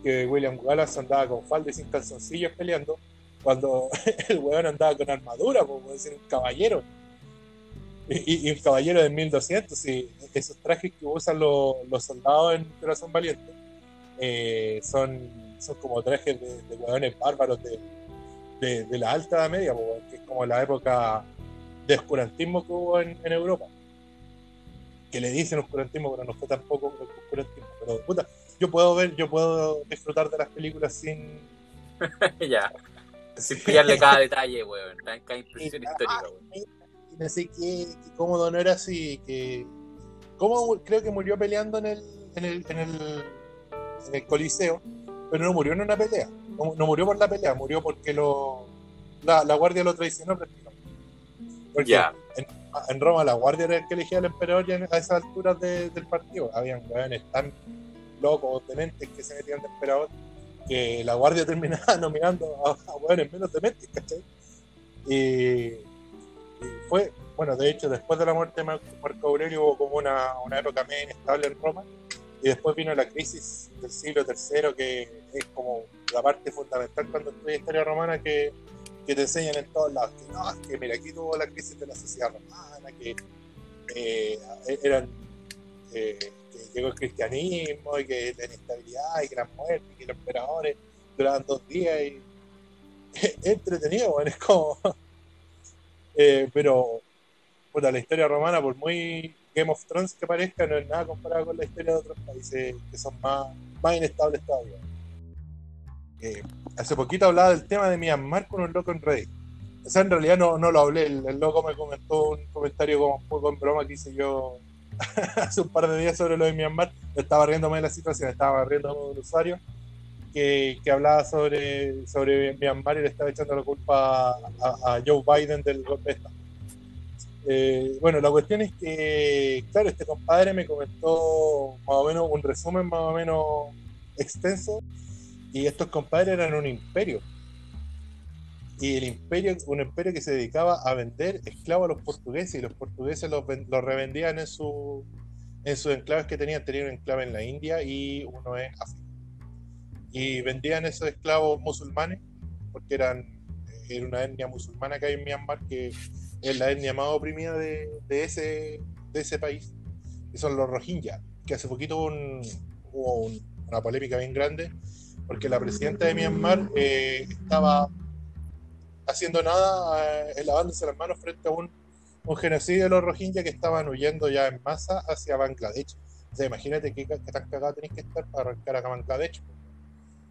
que William Wallace andaba con falda y sin calzoncillos peleando, cuando el weón andaba con armadura, por decir, un caballero. Y, y un caballero de 1200, y esos trajes que usan los, los soldados en Corazón Valiente eh, son, son como trajes de, de hueones bárbaros de, de, de la alta Edad media, po, que es como la época de oscurantismo que hubo en, en Europa. Que le dicen oscurantismo, pero no fue tampoco oscurantismo. Pero puta, yo puedo ver, yo puedo disfrutar de las películas sin. ya. Sin pillarle cada detalle, weón. Cada, impresión Ah, histórica, weón. no sé qué, que cómodo no era así, que cómo creo que murió peleando en el, en el, en el, en el Coliseo, pero no murió en una pelea, no, no murió por la pelea, murió porque lo, la, la guardia lo traicionó prácticamente. Porque en, en Roma la guardia era el que elegía al emperador a esas alturas de- del partido, habían weones tan locos, dementes que se metían de emperador, que la guardia terminaba nominando a, weones menos dementes, ¿cachai? Y, y fue, bueno, de hecho, después de la muerte de Mar- Marco Aurelio hubo como una, una época medio inestable en Roma, y después vino la crisis del siglo III, que es como la parte fundamental cuando estudias historia romana que, que te enseñan en todos lados, que no, es que mira, aquí tuvo la crisis de la sociedad romana, que eh, eran, eh, que llegó el cristianismo y que la inestabilidad y que las muertes y que los emperadores duraban dos días y entretenido, bueno, es como... Eh, pero puta, la historia romana, por muy Game of Thrones que parezca, no es nada comparado con la historia de otros países que son más, más inestables todavía. Eh, hace poquito hablaba del tema de Myanmar con un loco en Reddit. O sea, en realidad no, no lo hablé, el, loco me comentó un comentario como un poco en broma que hice yo hace un par de días sobre lo de Myanmar. Estaba riéndome de la situación, estaba riéndome de un usuario que, que hablaba sobre, sobre Myanmar y le estaba echando la culpa a, a Joe Biden del golpe de Estado. Eh, bueno, la cuestión es que, claro, este compadre me comentó más o menos un resumen más o menos extenso y estos compadres eran un imperio. Y el imperio, un imperio que se dedicaba a vender esclavos a los portugueses y los portugueses los, ven- los revendían en, su, en sus enclaves que tenían. Tenían un enclave en la India y uno en África. Y vendían esos esclavos musulmanes porque eran era una etnia musulmana que hay en Myanmar que es la etnia más oprimida de, ese, de ese país, que son los Rohingya, que hace poquito hubo, un- hubo un- una polémica bien grande, porque la presidenta de Myanmar eh, estaba haciendo nada, eh, lavándose las manos frente a un, un genocidio de los Rohingya que estaban huyendo ya en masa hacia Bangladesh. O sea, imagínate qué, qué tan cagado tenéis que estar para arrancar a Bangladesh.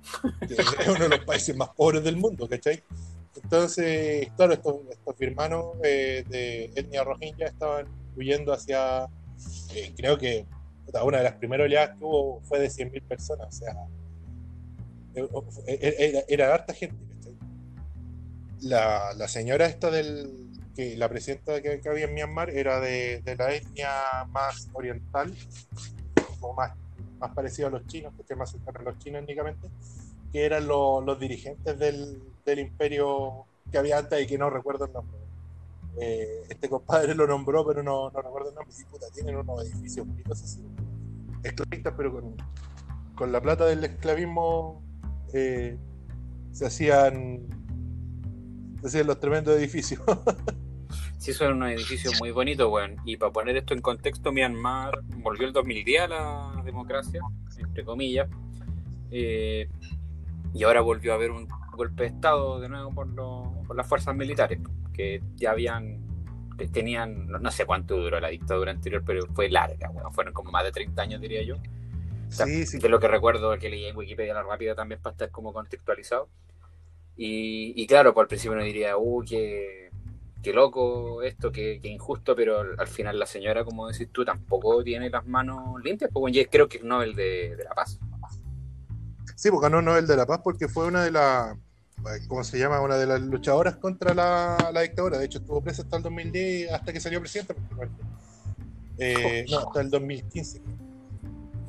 que es uno de los países más pobres del mundo, ¿cachai? Entonces, claro, estos, estos hermanos eh, de etnia rohingya estaban huyendo hacia, eh, creo que una de las primeras oleadas que hubo fue de 100.000 personas, o sea, eh, eh, era, era harta gente. La, la señora esta del, que la presidenta que, había en Myanmar era de, de la etnia más oriental, o más, más parecida a los chinos, que más cercano a los chinos únicamente, que eran lo- los dirigentes del, del imperio que había antes y que no recuerdo el nombre. Eh, este compadre lo nombró, pero no, no recuerdo el nombre. Sí, puta, tienen unos edificios bonitos así, esclavistas, pero con, con la plata del esclavismo eh, se hacían se los tremendos edificios. Sí, son unos edificios muy bonitos, weón. Y para poner esto en contexto, Myanmar volvió el 2010 a la democracia, entre comillas. eh, y ahora volvió a haber un golpe de Estado de nuevo por, lo- por las fuerzas militares, que ya habían, que tenían, no, no sé cuánto duró la dictadura anterior, pero fue larga. Fueron como más de 30 años, diría yo. sí, sí. De lo que recuerdo que leí en Wikipedia la rápida también para estar como contextualizado. Y, y claro, pues al principio uno diría, uh, qué, qué loco esto, qué, qué injusto, pero al, al final la señora, como decís tú, tampoco tiene las manos limpias, bueno, y creo que es Nobel de, de la Paz. Sí, porque ganó Nobel de la Paz porque fue una de las, ¿cómo se llama? Una de las luchadoras contra la, dictadura. De hecho, estuvo presa hasta el 2010, hasta que salió presidenta. Eh, no, hasta el 2015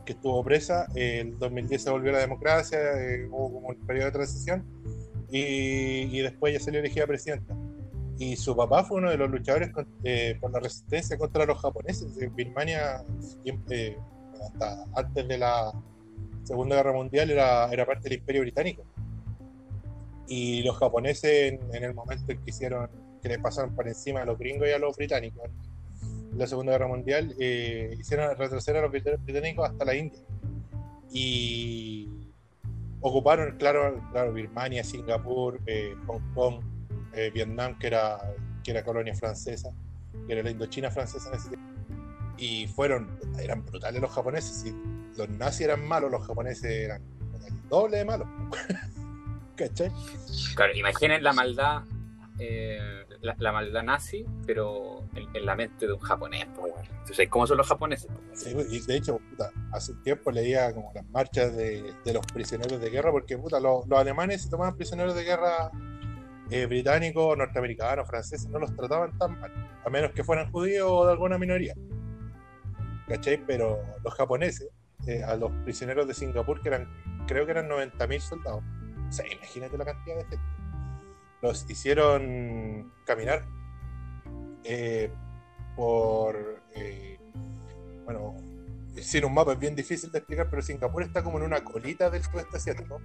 que estuvo presa. El 2010 se volvió a la democracia, eh, hubo como un periodo de transición y, después ya salió elegida presidenta. Y su papá fue uno de los luchadores eh, por la resistencia contra los japoneses. En Birmania, siempre, hasta antes de la Segunda Guerra Mundial, era, era parte del Imperio Británico. Y los japoneses, en, en el momento en que hicieron, que le pasaron por encima a los gringos y a los británicos en la Segunda Guerra Mundial, eh, hicieron retroceder a los brit- británicos hasta la India. Y ocuparon, claro, claro Birmania, Singapur, eh, Hong Kong, eh, Vietnam, que era, que era colonia francesa, que era la Indochina francesa en ese tiempo. Y fueron, eran brutales los japoneses. Si los nazis eran malos, los japoneses eran el doble de malos. ¿Cachai? Claro, imaginen la maldad, eh, la, la maldad nazi, pero en, en la mente de un japonés, pues, bueno. Entonces, ¿cómo son los japoneses? Sí, y de hecho, puta, hace un tiempo leía como las marchas de, de los prisioneros de guerra, porque puta, los, los alemanes se tomaban prisioneros de guerra eh, británicos, norteamericanos, franceses, no los trataban tan mal, a menos que fueran judíos o de alguna minoría. ¿Cachai? Pero los japoneses, eh, a los prisioneros de Singapur, que eran, creo que eran 90.000 soldados, o sea, imagínate la cantidad de gente, los hicieron caminar eh, por, eh, bueno, sin un mapa es bien difícil de explicar, pero Singapur está como en una colita del sudeste asiático.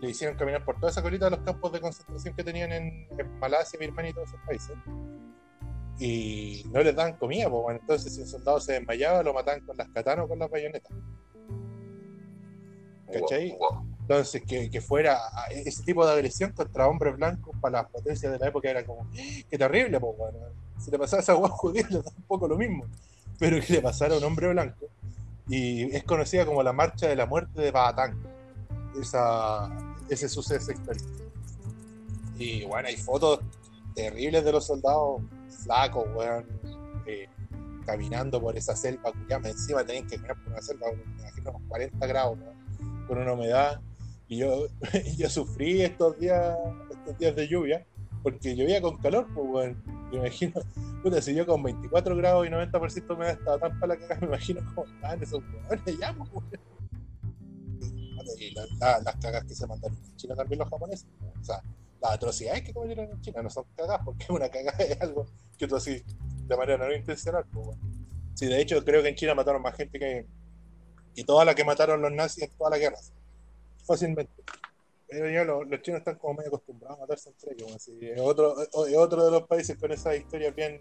Le hicieron caminar por toda esa colita de los campos de concentración que tenían en, en Malasia, Birmania y todos esos países. y no les daban comida, pues bueno, entonces si un soldado se desmayaba, lo mataban con las katanas o con las bayonetas. ¿Cachai? Wow, wow. Entonces, que, que fuera ese tipo de agresión contra hombres blancos para las potencias de la época era como, ¡eh! qué terrible, pues bueno. Si le pasaba a esa guagua judía, da un poco lo mismo. Pero que le pasara a un hombre blanco. Y es conocida como la marcha de la muerte de Bahatán. Esa, ese suceso histórico. Y bueno, hay fotos terribles de los soldados flacos, weón, eh, caminando por esa selva, más encima tenían que caminar por una selva, me imagino unos 40 grados, con una humedad. Y yo, yo sufrí estos días, estos días de lluvia, porque llovía con calor, pues, weón. Me imagino, puta, si yo con 24 grados y 90% de humedad estaba tan para la cagada, me imagino cómo estaban esos weones ya, pues. Y la- la- las cagas que se mandaron en China también los japoneses, ¿no? o sea, las atrocidades que cometieron en China no son cagadas, porque una cagada es algo que tú así de manera no intencional, pues, weón. Sí, de hecho, creo que en China mataron más gente que, que toda la que mataron los nazis en toda la guerra. Fácilmente. Pero ya los, los chinos están como medio acostumbrados a matarse entre ellos. así. Es otro, otro de los países con esas historias bien,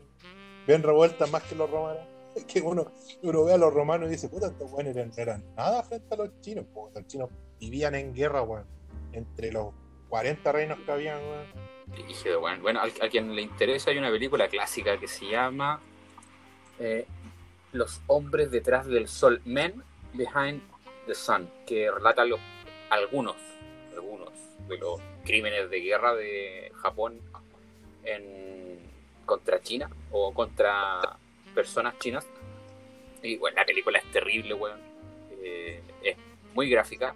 bien revueltas más que los romanos. Es que uno, uno ve a los romanos y dice, puta, estos buenos eran, eran nada frente a los chinos. po. Los chinos vivían en guerra, weón. Entre los 40 reinos que habían, weón. Bueno, al- a, quien le interesa, hay una película clásica que se llama eh, Los hombres detrás del sol, Men Behind the Sun, que relata los, algunos, algunos de los crímenes de guerra de Japón en, contra China o contra personas chinas. Y bueno, la película es terrible, weón. Eh, es muy gráfica.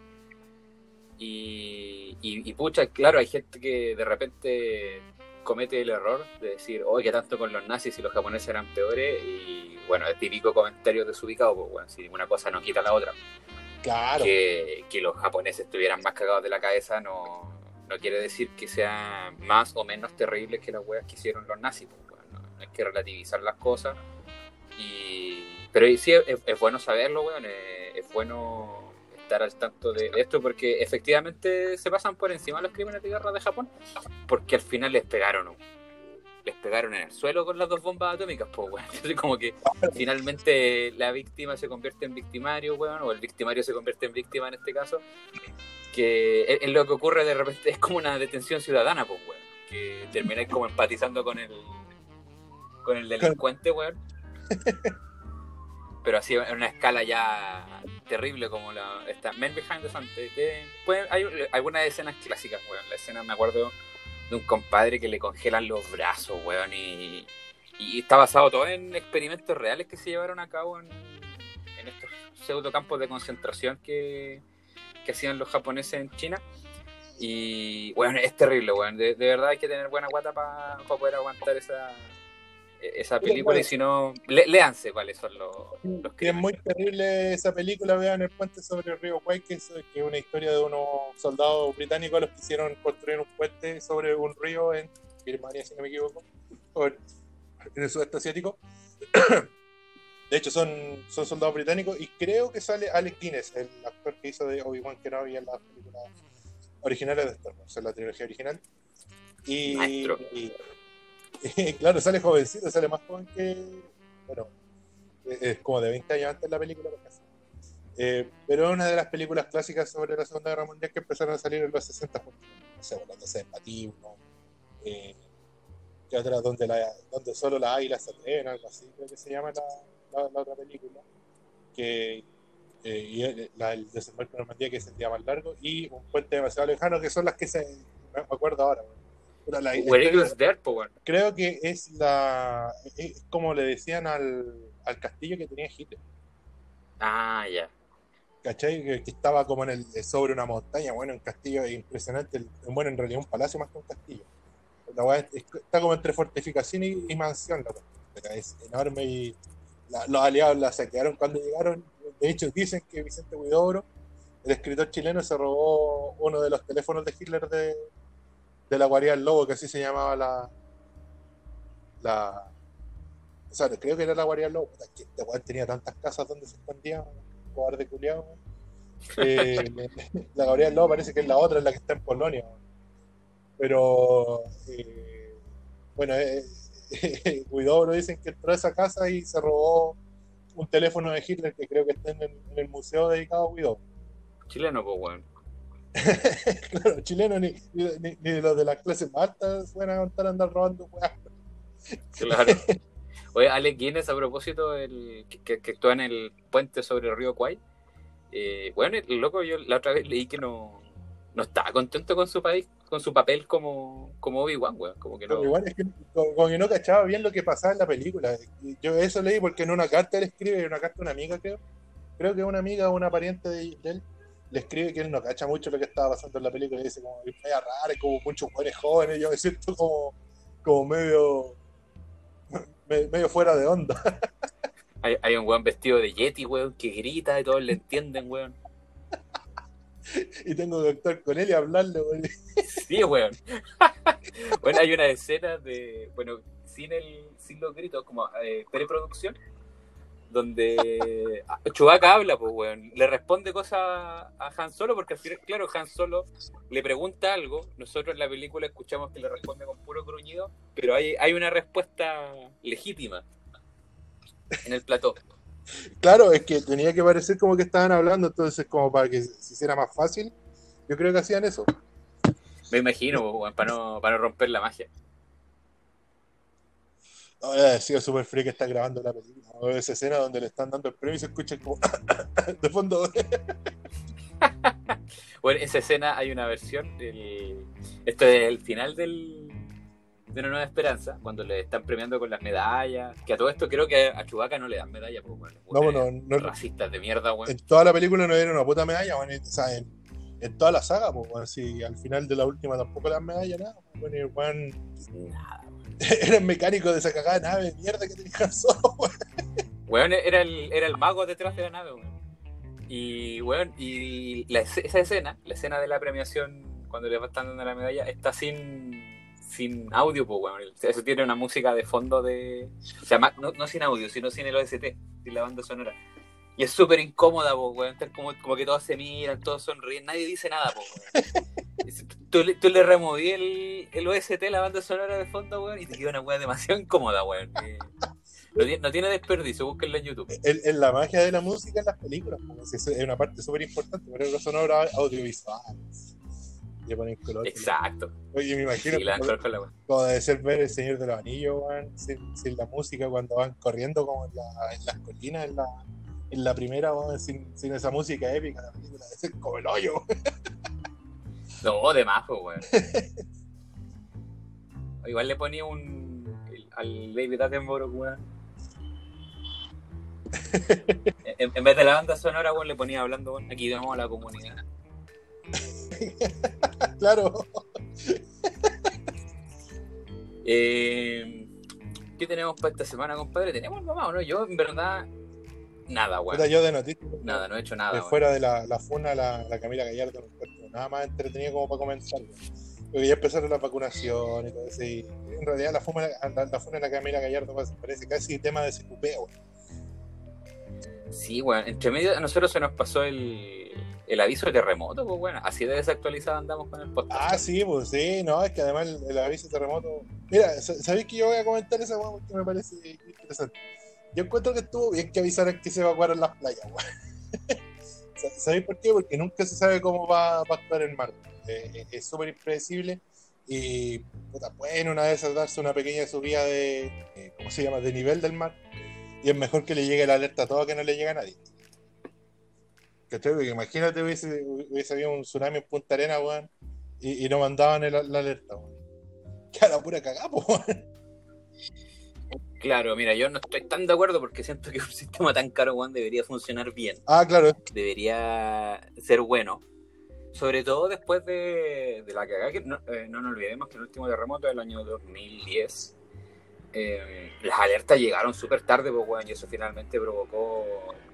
Y, y, y pucha, claro, hay gente que de repente comete el error de decir, oye, que tanto con los nazis y los japoneses eran peores. Y bueno, es típico comentario desubicado, pues bueno, si una cosa no quita la otra. Que, los japoneses estuvieran más cagados de la cabeza no, no quiere decir que sean más o menos terribles que las weas que hicieron los nazis. pues, hay que relativizar las cosas. Y, pero sí, es, bueno saberlo, weón. Es, es bueno estar al tanto de, esto porque efectivamente se pasan por encima los crímenes de guerra de Japón porque al final les pegaron ¿no? Les pegaron en el suelo con las dos bombas atómicas pues weón. Entonces, como que finalmente la víctima se convierte en victimario weón o el victimario se convierte en víctima en este caso que es, es lo que ocurre de repente es como una detención ciudadana pues weón que termináis como empatizando con el con el delincuente weón. Pero así en una escala ya terrible como la esta Men Behind the Sun pueden- hay algunas escenas clásicas weón. La escena me acuerdo de un compadre que le congelan los brazos weón y, y está basado todo en experimentos reales que se llevaron a cabo en, en estos pseudo campos de concentración que, que hacían los japoneses en China. Y bueno es terrible weón. De, de verdad hay que tener buena guata para poder aguantar esa esa película y si no le- léanse cuáles son los, los Y es muy terrible esa película, vean el puente sobre el río Kwai, que es, que una historia de unos soldados británicos a los que hicieron construir un puente sobre un río en Birmania, si no me equivoco, o en el sudeste asiático. De hecho, son, son soldados británicos y creo que sale Alec Guinness, el actor que hizo de Obi-Wan Kenobi en las películas originales de Star Wars, en la trilogía original. Y, y- claro, sale jovencito, sale más joven que. Bueno, es es como de 20 años antes la película. Eh, pero es una de las películas clásicas sobre la Segunda Guerra Mundial que empezaron a salir en los 60, junto, no sé, bueno, Patismo, eh, que otra, donde, la, donde solo las águilas se atreven, algo así, creo que se llama la, la- la otra película. Que, eh, y el, la, el desembarco de Normandía, que día más largo, y un puente demasiado lejano, que son las que se. Me acuerdo ahora, bueno. La- creo que es la es como le decían al, al castillo que tenía Hitler. Ah ya. ¿cachai? Que, que estaba como en el, sobre una montaña. Bueno un castillo impresionante. Bueno en realidad un palacio más que un castillo. La es- está como entre fortificación y, y mansión la es enorme y la- los aliados la saquearon cuando llegaron. De hecho dicen que Vicente Huidobro el escritor chileno se robó uno de los teléfonos de Hitler de, de la guarida del lobo que así se llamaba la la o sea, creo que era la guardia del lobo. Este weón tenía tantas casas donde se escondía, cobarde culiado. Eh, la guardia del lobo parece que es la otra, es la que está en Polonia. Pero, eh, bueno, eh, Huidobro dicen que entró a esa casa y se robó un teléfono de Hitler que creo que está en el, museo dedicado a Huidobro. Chileno, pues, weón. claro, chileno ni, ni, ni- los de las clases más altas fueran a contar andar robando weá. Claro. Oye, Alec Guinness, a propósito, el, que, que, actúa en el puente sobre el río Kwai. Eh, bueno, el loco, yo la otra vez leí que no, no estaba contento con su país, con su papel como, como Obi-Wan, weón. Como que no. Igual es que como, que no cachaba bien lo que pasaba en la película. Yo eso leí porque en una carta él escribe, en una carta a una amiga creo, creo que una amiga o una pariente de, de él le escribe que él no cacha mucho lo que estaba pasando en la película y dice como es media rara, es como muchos jóvenes jóvenes, yo me siento como, como medio me- medio fuera de onda. Hay, hay un weón vestido de Yeti, weón, que grita y todos le entienden, weón. y tengo que actuar con él y hablarle, güey. Sí, weón. bueno, hay una escena de, bueno, sin el, sin los gritos, como eh, preproducción, donde Chewbacca habla, pues, weón. Le responde cosas a Han Solo, porque al final, claro, Han Solo le pregunta algo. Nosotros en la película escuchamos que le responde con puro gruñido, pero hay, hay una respuesta legítima en el plató. Claro, es que tenía que parecer como que estaban hablando, entonces como para que se hiciera más fácil, yo creo que hacían eso. Me imagino, pues, weón, para no, para no romper la magia. No, sido súper frío que está grabando la película. Esa escena donde le están dando el premio y se escucha como de fondo. Bueno, esa escena hay una versión. Esto es el final del, de Una Nueva Esperanza, cuando le están premiando con las medallas. Que a todo esto creo que a Chewbacca no le dan medalla, pues, bueno, No, no, no, racistas de mierda, weón. en toda la película no era una puta medalla, bueno, o sea, en, en toda la saga, pues, bueno, si al final de la última tampoco le dan medalla, nada, pues, bueno, y el weón Nada. era el mecánico de esa cagada nave mierda que tenía Solo, weón. Era el, era el mago detrás de la nave, weón. Y, weón, y la es- esa escena, la escena de la premiación, cuando le están dando la medalla, está sin, sin audio, pues, weón. Eso tiene una música de fondo de. O sea, no, no sin audio, sino sin el OST, sin la banda sonora. Y es súper incómoda, pues, weón. Como, como que todos se miran, todos sonríen, nadie dice nada, weón. Si Tú, le- tú le removí el, el OST, la banda sonora de fondo, weón, y te queda una weá demasiado incómoda, weón. no, tiene, no tiene desperdicio, búsquenlo en YouTube. En la magia de la música en las películas, es una parte súper importante, por eso son obras audiovisuales. Le ponen color. Exacto. Oye, me imagino Sí, la como, color con la weá. como debe ser ver El Señor de los Anillos, weón, sin, sin la música cuando van corriendo como en, la- en las colinas, en la, en la primera, sin, sin esa música épica, la película ser como el hoyo. No, de más, pues, weón. Igual le ponía un. el- al David Attenborough, weón. En, en vez de la banda sonora, weón, le ponía hablando, weón. Aquí tenemos a la comunidad. claro. Eh, ¿Qué tenemos para esta semana, compadre? ¿Tenemos más o no? Yo, en verdad, nada, weón. Puta, yo de noticias. Nada, no he hecho nada, de fuera de la, la funa, la, la Camila Gallardo no nada más entretenido como para comenzar. Porque ya empezaron la vacunación y todo eso. Y en realidad la funa, la, la funa de la Camila Gallardo parece casi tema de SQP, weón. Sí, weón. Entre medio, a nosotros se nos pasó el, el aviso de terremoto, pues, bueno. Así de desactualizado andamos con el podcast. Ah, sí, pues sí, no, es que además el, el aviso de terremoto. Mira, sa- ¿sabéis que yo voy a comentar esa weón porque me parece interesante? Yo encuentro que estuvo bien que avisaran que se evacuaran las playas, weón. Sa- ¿Sabéis por qué? Porque nunca se sabe cómo va, a actuar el mar. Eh, eh, es súper impredecible y puta, pueden una vez darse una pequeña subida de, eh, ¿cómo se llama?, de nivel del mar. Y es mejor que le llegue la alerta a todo que no le llegue a nadie. ¿Cachai? Porque imagínate hubiese, hubiese habido un tsunami en Punta Arena, weón, y, no mandaban la alerta, weón. Que a la pura cagada, weón. Claro, mira, yo no estoy tan de acuerdo porque siento que un sistema tan caro, weón, debería funcionar bien. Ah, claro, Debería ser bueno. Sobre todo después de, de la cagada, que no, eh, no nos olvidemos que el último terremoto del año 2010, eh, las alertas llegaron súper tarde, pues, weón, y eso finalmente provocó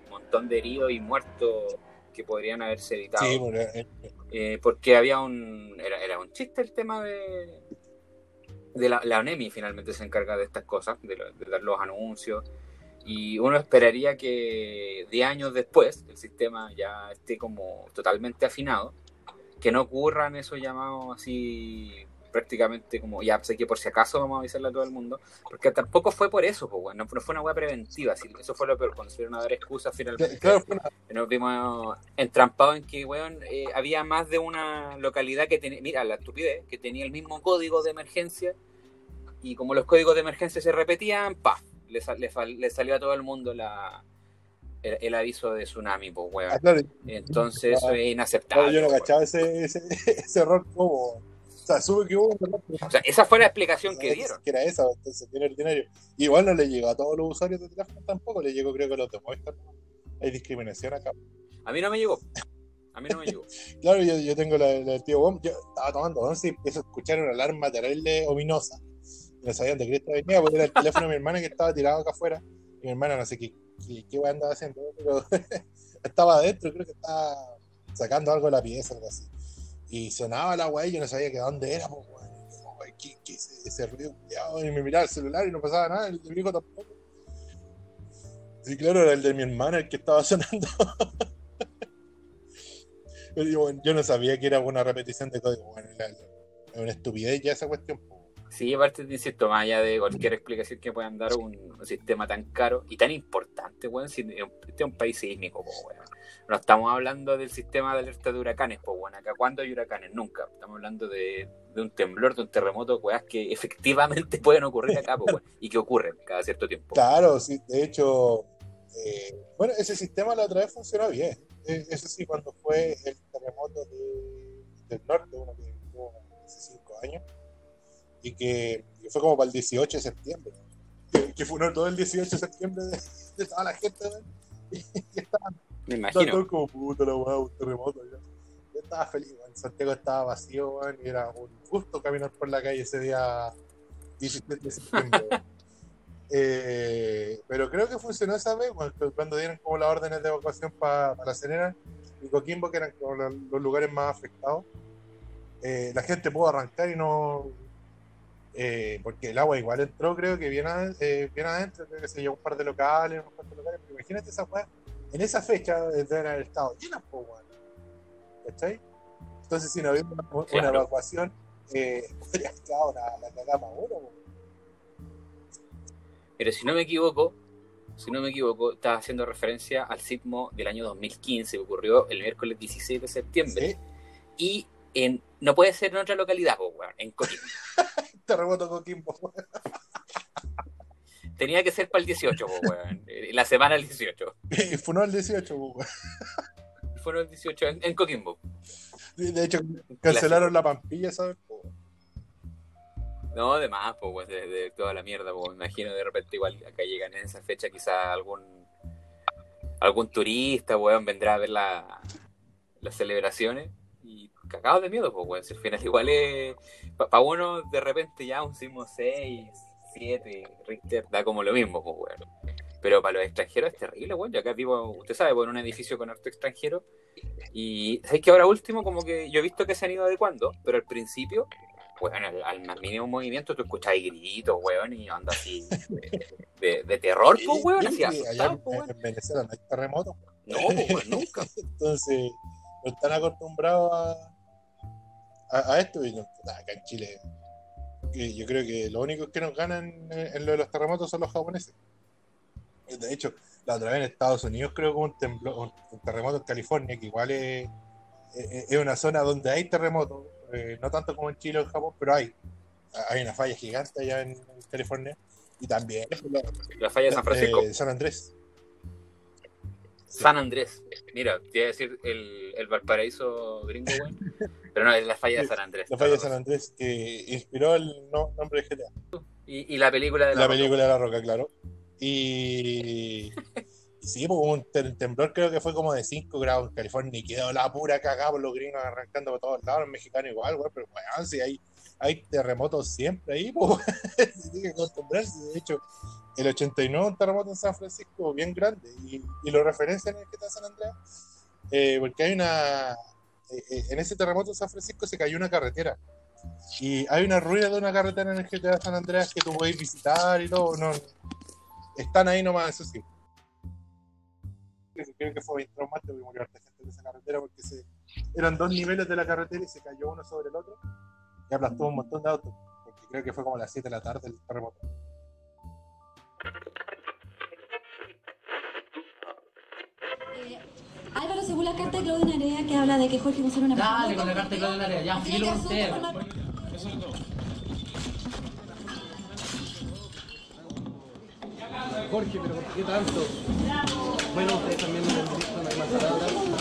un montón de heridos y muertos que podrían haberse evitado. sí, pues, eh, Eh, porque había un. Era, era un chiste el tema de. De la, la ONEMI finalmente se encarga de estas cosas, de, de dar los anuncios. Y uno esperaría que 10 años después el sistema ya esté como totalmente afinado, que no ocurran esos llamados así prácticamente como, ya, sé que por si acaso vamos a avisarle a todo el mundo, porque tampoco fue por eso, pues, bueno, no fue una weá preventiva, así, eso fue lo peor, cuando se a dar excusas finalmente. Claro, una- Nos vimos entrampados en que, weón, eh, había más de una localidad que tenía, mira, la estupidez, que tenía el mismo código de emergencia, y como los códigos de emergencia se repetían, pa, le, sal- le, le salió a todo el mundo la, el, el aviso de tsunami, pues, Ah, weón. claro, Entonces eso es claro, inaceptable. yo no weón. cachaba ese, ese, ese error como. O sea, supe que hubo un error, pero O sea, esa fue la explicación no que dieron. que era esa, entonces bien ordinario. Igual no le llegó a todos los usuarios de teléfono tampoco, le llegó creo que a los de Movistar. Hay discriminación acá. A mí no me llegó. A mí no me llegó. Claro, yo, yo tengo la, del tío Bom, yo estaba tomando once y empiezo a escuchar una alarma terrible ominosa. Y no sabían de qué estaba venía, porque era el teléfono de mi hermana que estaba tirado acá afuera. Y mi hermana no sé qué, qué, qué andaba haciendo, pero estaba adentro, creo que estaba sacando algo de la pieza, algo así. Y sonaba la weá y yo no sabía que dónde era, pues weón. Y yo, "Ay, ¿Qué, es ese ruido? culiao?". Y me miraba el celular y no pasaba nada, el de mi tampoco. Y claro, era el de mi hermana el que estaba sonando. Yo, bueno, yo no sabía que era una repetición de código. Bueno, era una estupidez ya esa cuestión. po. Sí, aparte te insisto, más allá de cualquier explicación que puedan dar un, sistema tan caro y tan importante, weón, si este es un país sísmico, weón. No estamos hablando del sistema de alerta de huracanes, pues bueno, acá cuando hay huracanes, nunca. Estamos hablando de, un temblor, de un terremoto, que efectivamente pueden ocurrir acá, pues, y que ocurren cada cierto tiempo. Claro, sí, de hecho, eh, bueno, ese sistema la otra vez funcionó bien. Eh, Eso sí, cuando fue el terremoto de- del norte, uno que tuvo hace cinco años, y que, fue como para el 18 de septiembre. Que, que fue todo el 18 de septiembre de, toda la gente, estaban Me Estaba imagino. todo como puta la weá, un terremoto. ya. Yo estaba feliz, weón. Santiago estaba vacío, weón, y era un gusto caminar por la calle ese día 17 de septiembre. Eh, pero creo que funcionó esa vez, weón, cuando dieron como las órdenes de evacuación para La Serena y Coquimbo, que eran como la- los lugares más afectados. Eh, la gente pudo arrancar y no. eh, porque el agua igual entró, creo que bien, ade- eh, bien adentro, creo que se llevó un par de locales, unos cuantos locales, pero imagínate esa weá en esa fecha deben haber estado llenas, po, weón. ¿Cachai? Entonces, si no había una, una Claro. evacuación, eh, podría haber quedado la, la cagada para uno, weón. Pero si no me equivoco, si no me equivoco, estaba haciendo referencia al sismo del año 2015 que ocurrió el miércoles 16 de septiembre. Sí, Y en, no puede ser en otra localidad, pues, weón, en Coquimbo. terremoto Coquimbo, weón. Tenía que ser para el 18, pues, weón. eh, La semana del 18. Y fue no el 18, po, weón. Fueron el 18 en, en Coquimbo. De de hecho, cancelaron la pampilla, ¿sabes? Po. No, además, pues, weón, de, de toda la mierda, pues, me imagino de repente igual acá llegan en esa fecha quizá algún algún turista, weón, vendrá a ver la, las celebraciones y cagados de miedo, pues, weón. Si al final igual es, para uno de repente ya un sismo 6, 7, Richter, da como lo mismo, pues, weón. Pero para los extranjeros es terrible, weón. Yo acá vivo, usted sabe, en un edificio con harto extranjero. Y sabes que ahora último, como que yo he visto que se han ido adecuando, pero al principio, weón, al, al más mínimo movimiento tú escuchas gritos, weón, y anda así de, de- de terror, pues, weón, Sí, así asustado, pues, weón. en Venezuela no hay terremotos. No, pues, nunca. Entonces, no están acostumbrados a, a, a esto. Y no, acá en Chile, que yo creo que lo único que nos ganan en, lo de los terremotos son los japoneses. De hecho, la otra vez en Estados Unidos creo que hubo un, temblor, un, terremoto en California, que igual es, es, es una zona donde hay terremotos, eh, no tanto como en Chile o en Japón, pero hay. Hay una falla gigante allá en, en California. Y también La falla de San Francisco. eh, San Andrés. San Andrés. Mira, te iba a decir el, el Valparaíso gringo, weón. Pero no, es la falla de San Andrés. La falla de San Andrés, que inspiró el no- nombre de GTA. Y, y la película de la, La Roca. película de la roca, claro. Y, sí, pues, hubo un ter- temblor creo que fue como de 5 grados en California y quedó la pura cagada por los gringos arrancando por todos lados, los mexicanos igual, güey, pero weón, si hay, hay terremotos siempre ahí, pues tiene que acostumbrarse. De hecho, el 89 un terremoto en San Francisco bien grande y, y lo referencian en el GTA San Andreas eh, porque hay una eh, eh, en ese terremoto en San Francisco se cayó una carretera y hay una ruina de una carretera en el GTA San Andreas que tú puedes visitar y todo no están ahí nomás eso sí creo que fue traumático porque murió gente en esa carretera porque eran dos niveles de la carretera y se cayó uno sobre el otro y aplastó un montón de autos, porque creo que fue como las 7 de la tarde el terremoto. Eh, Álvaro, según la carta de Claudio Narea que habla de que Jorge Gonzalo una Dale con la carta de Claudio Narea, ya, filo usted. Jorge, pero ¿por qué tanto? Bueno, ustedes también me han visto, no hay más palabras.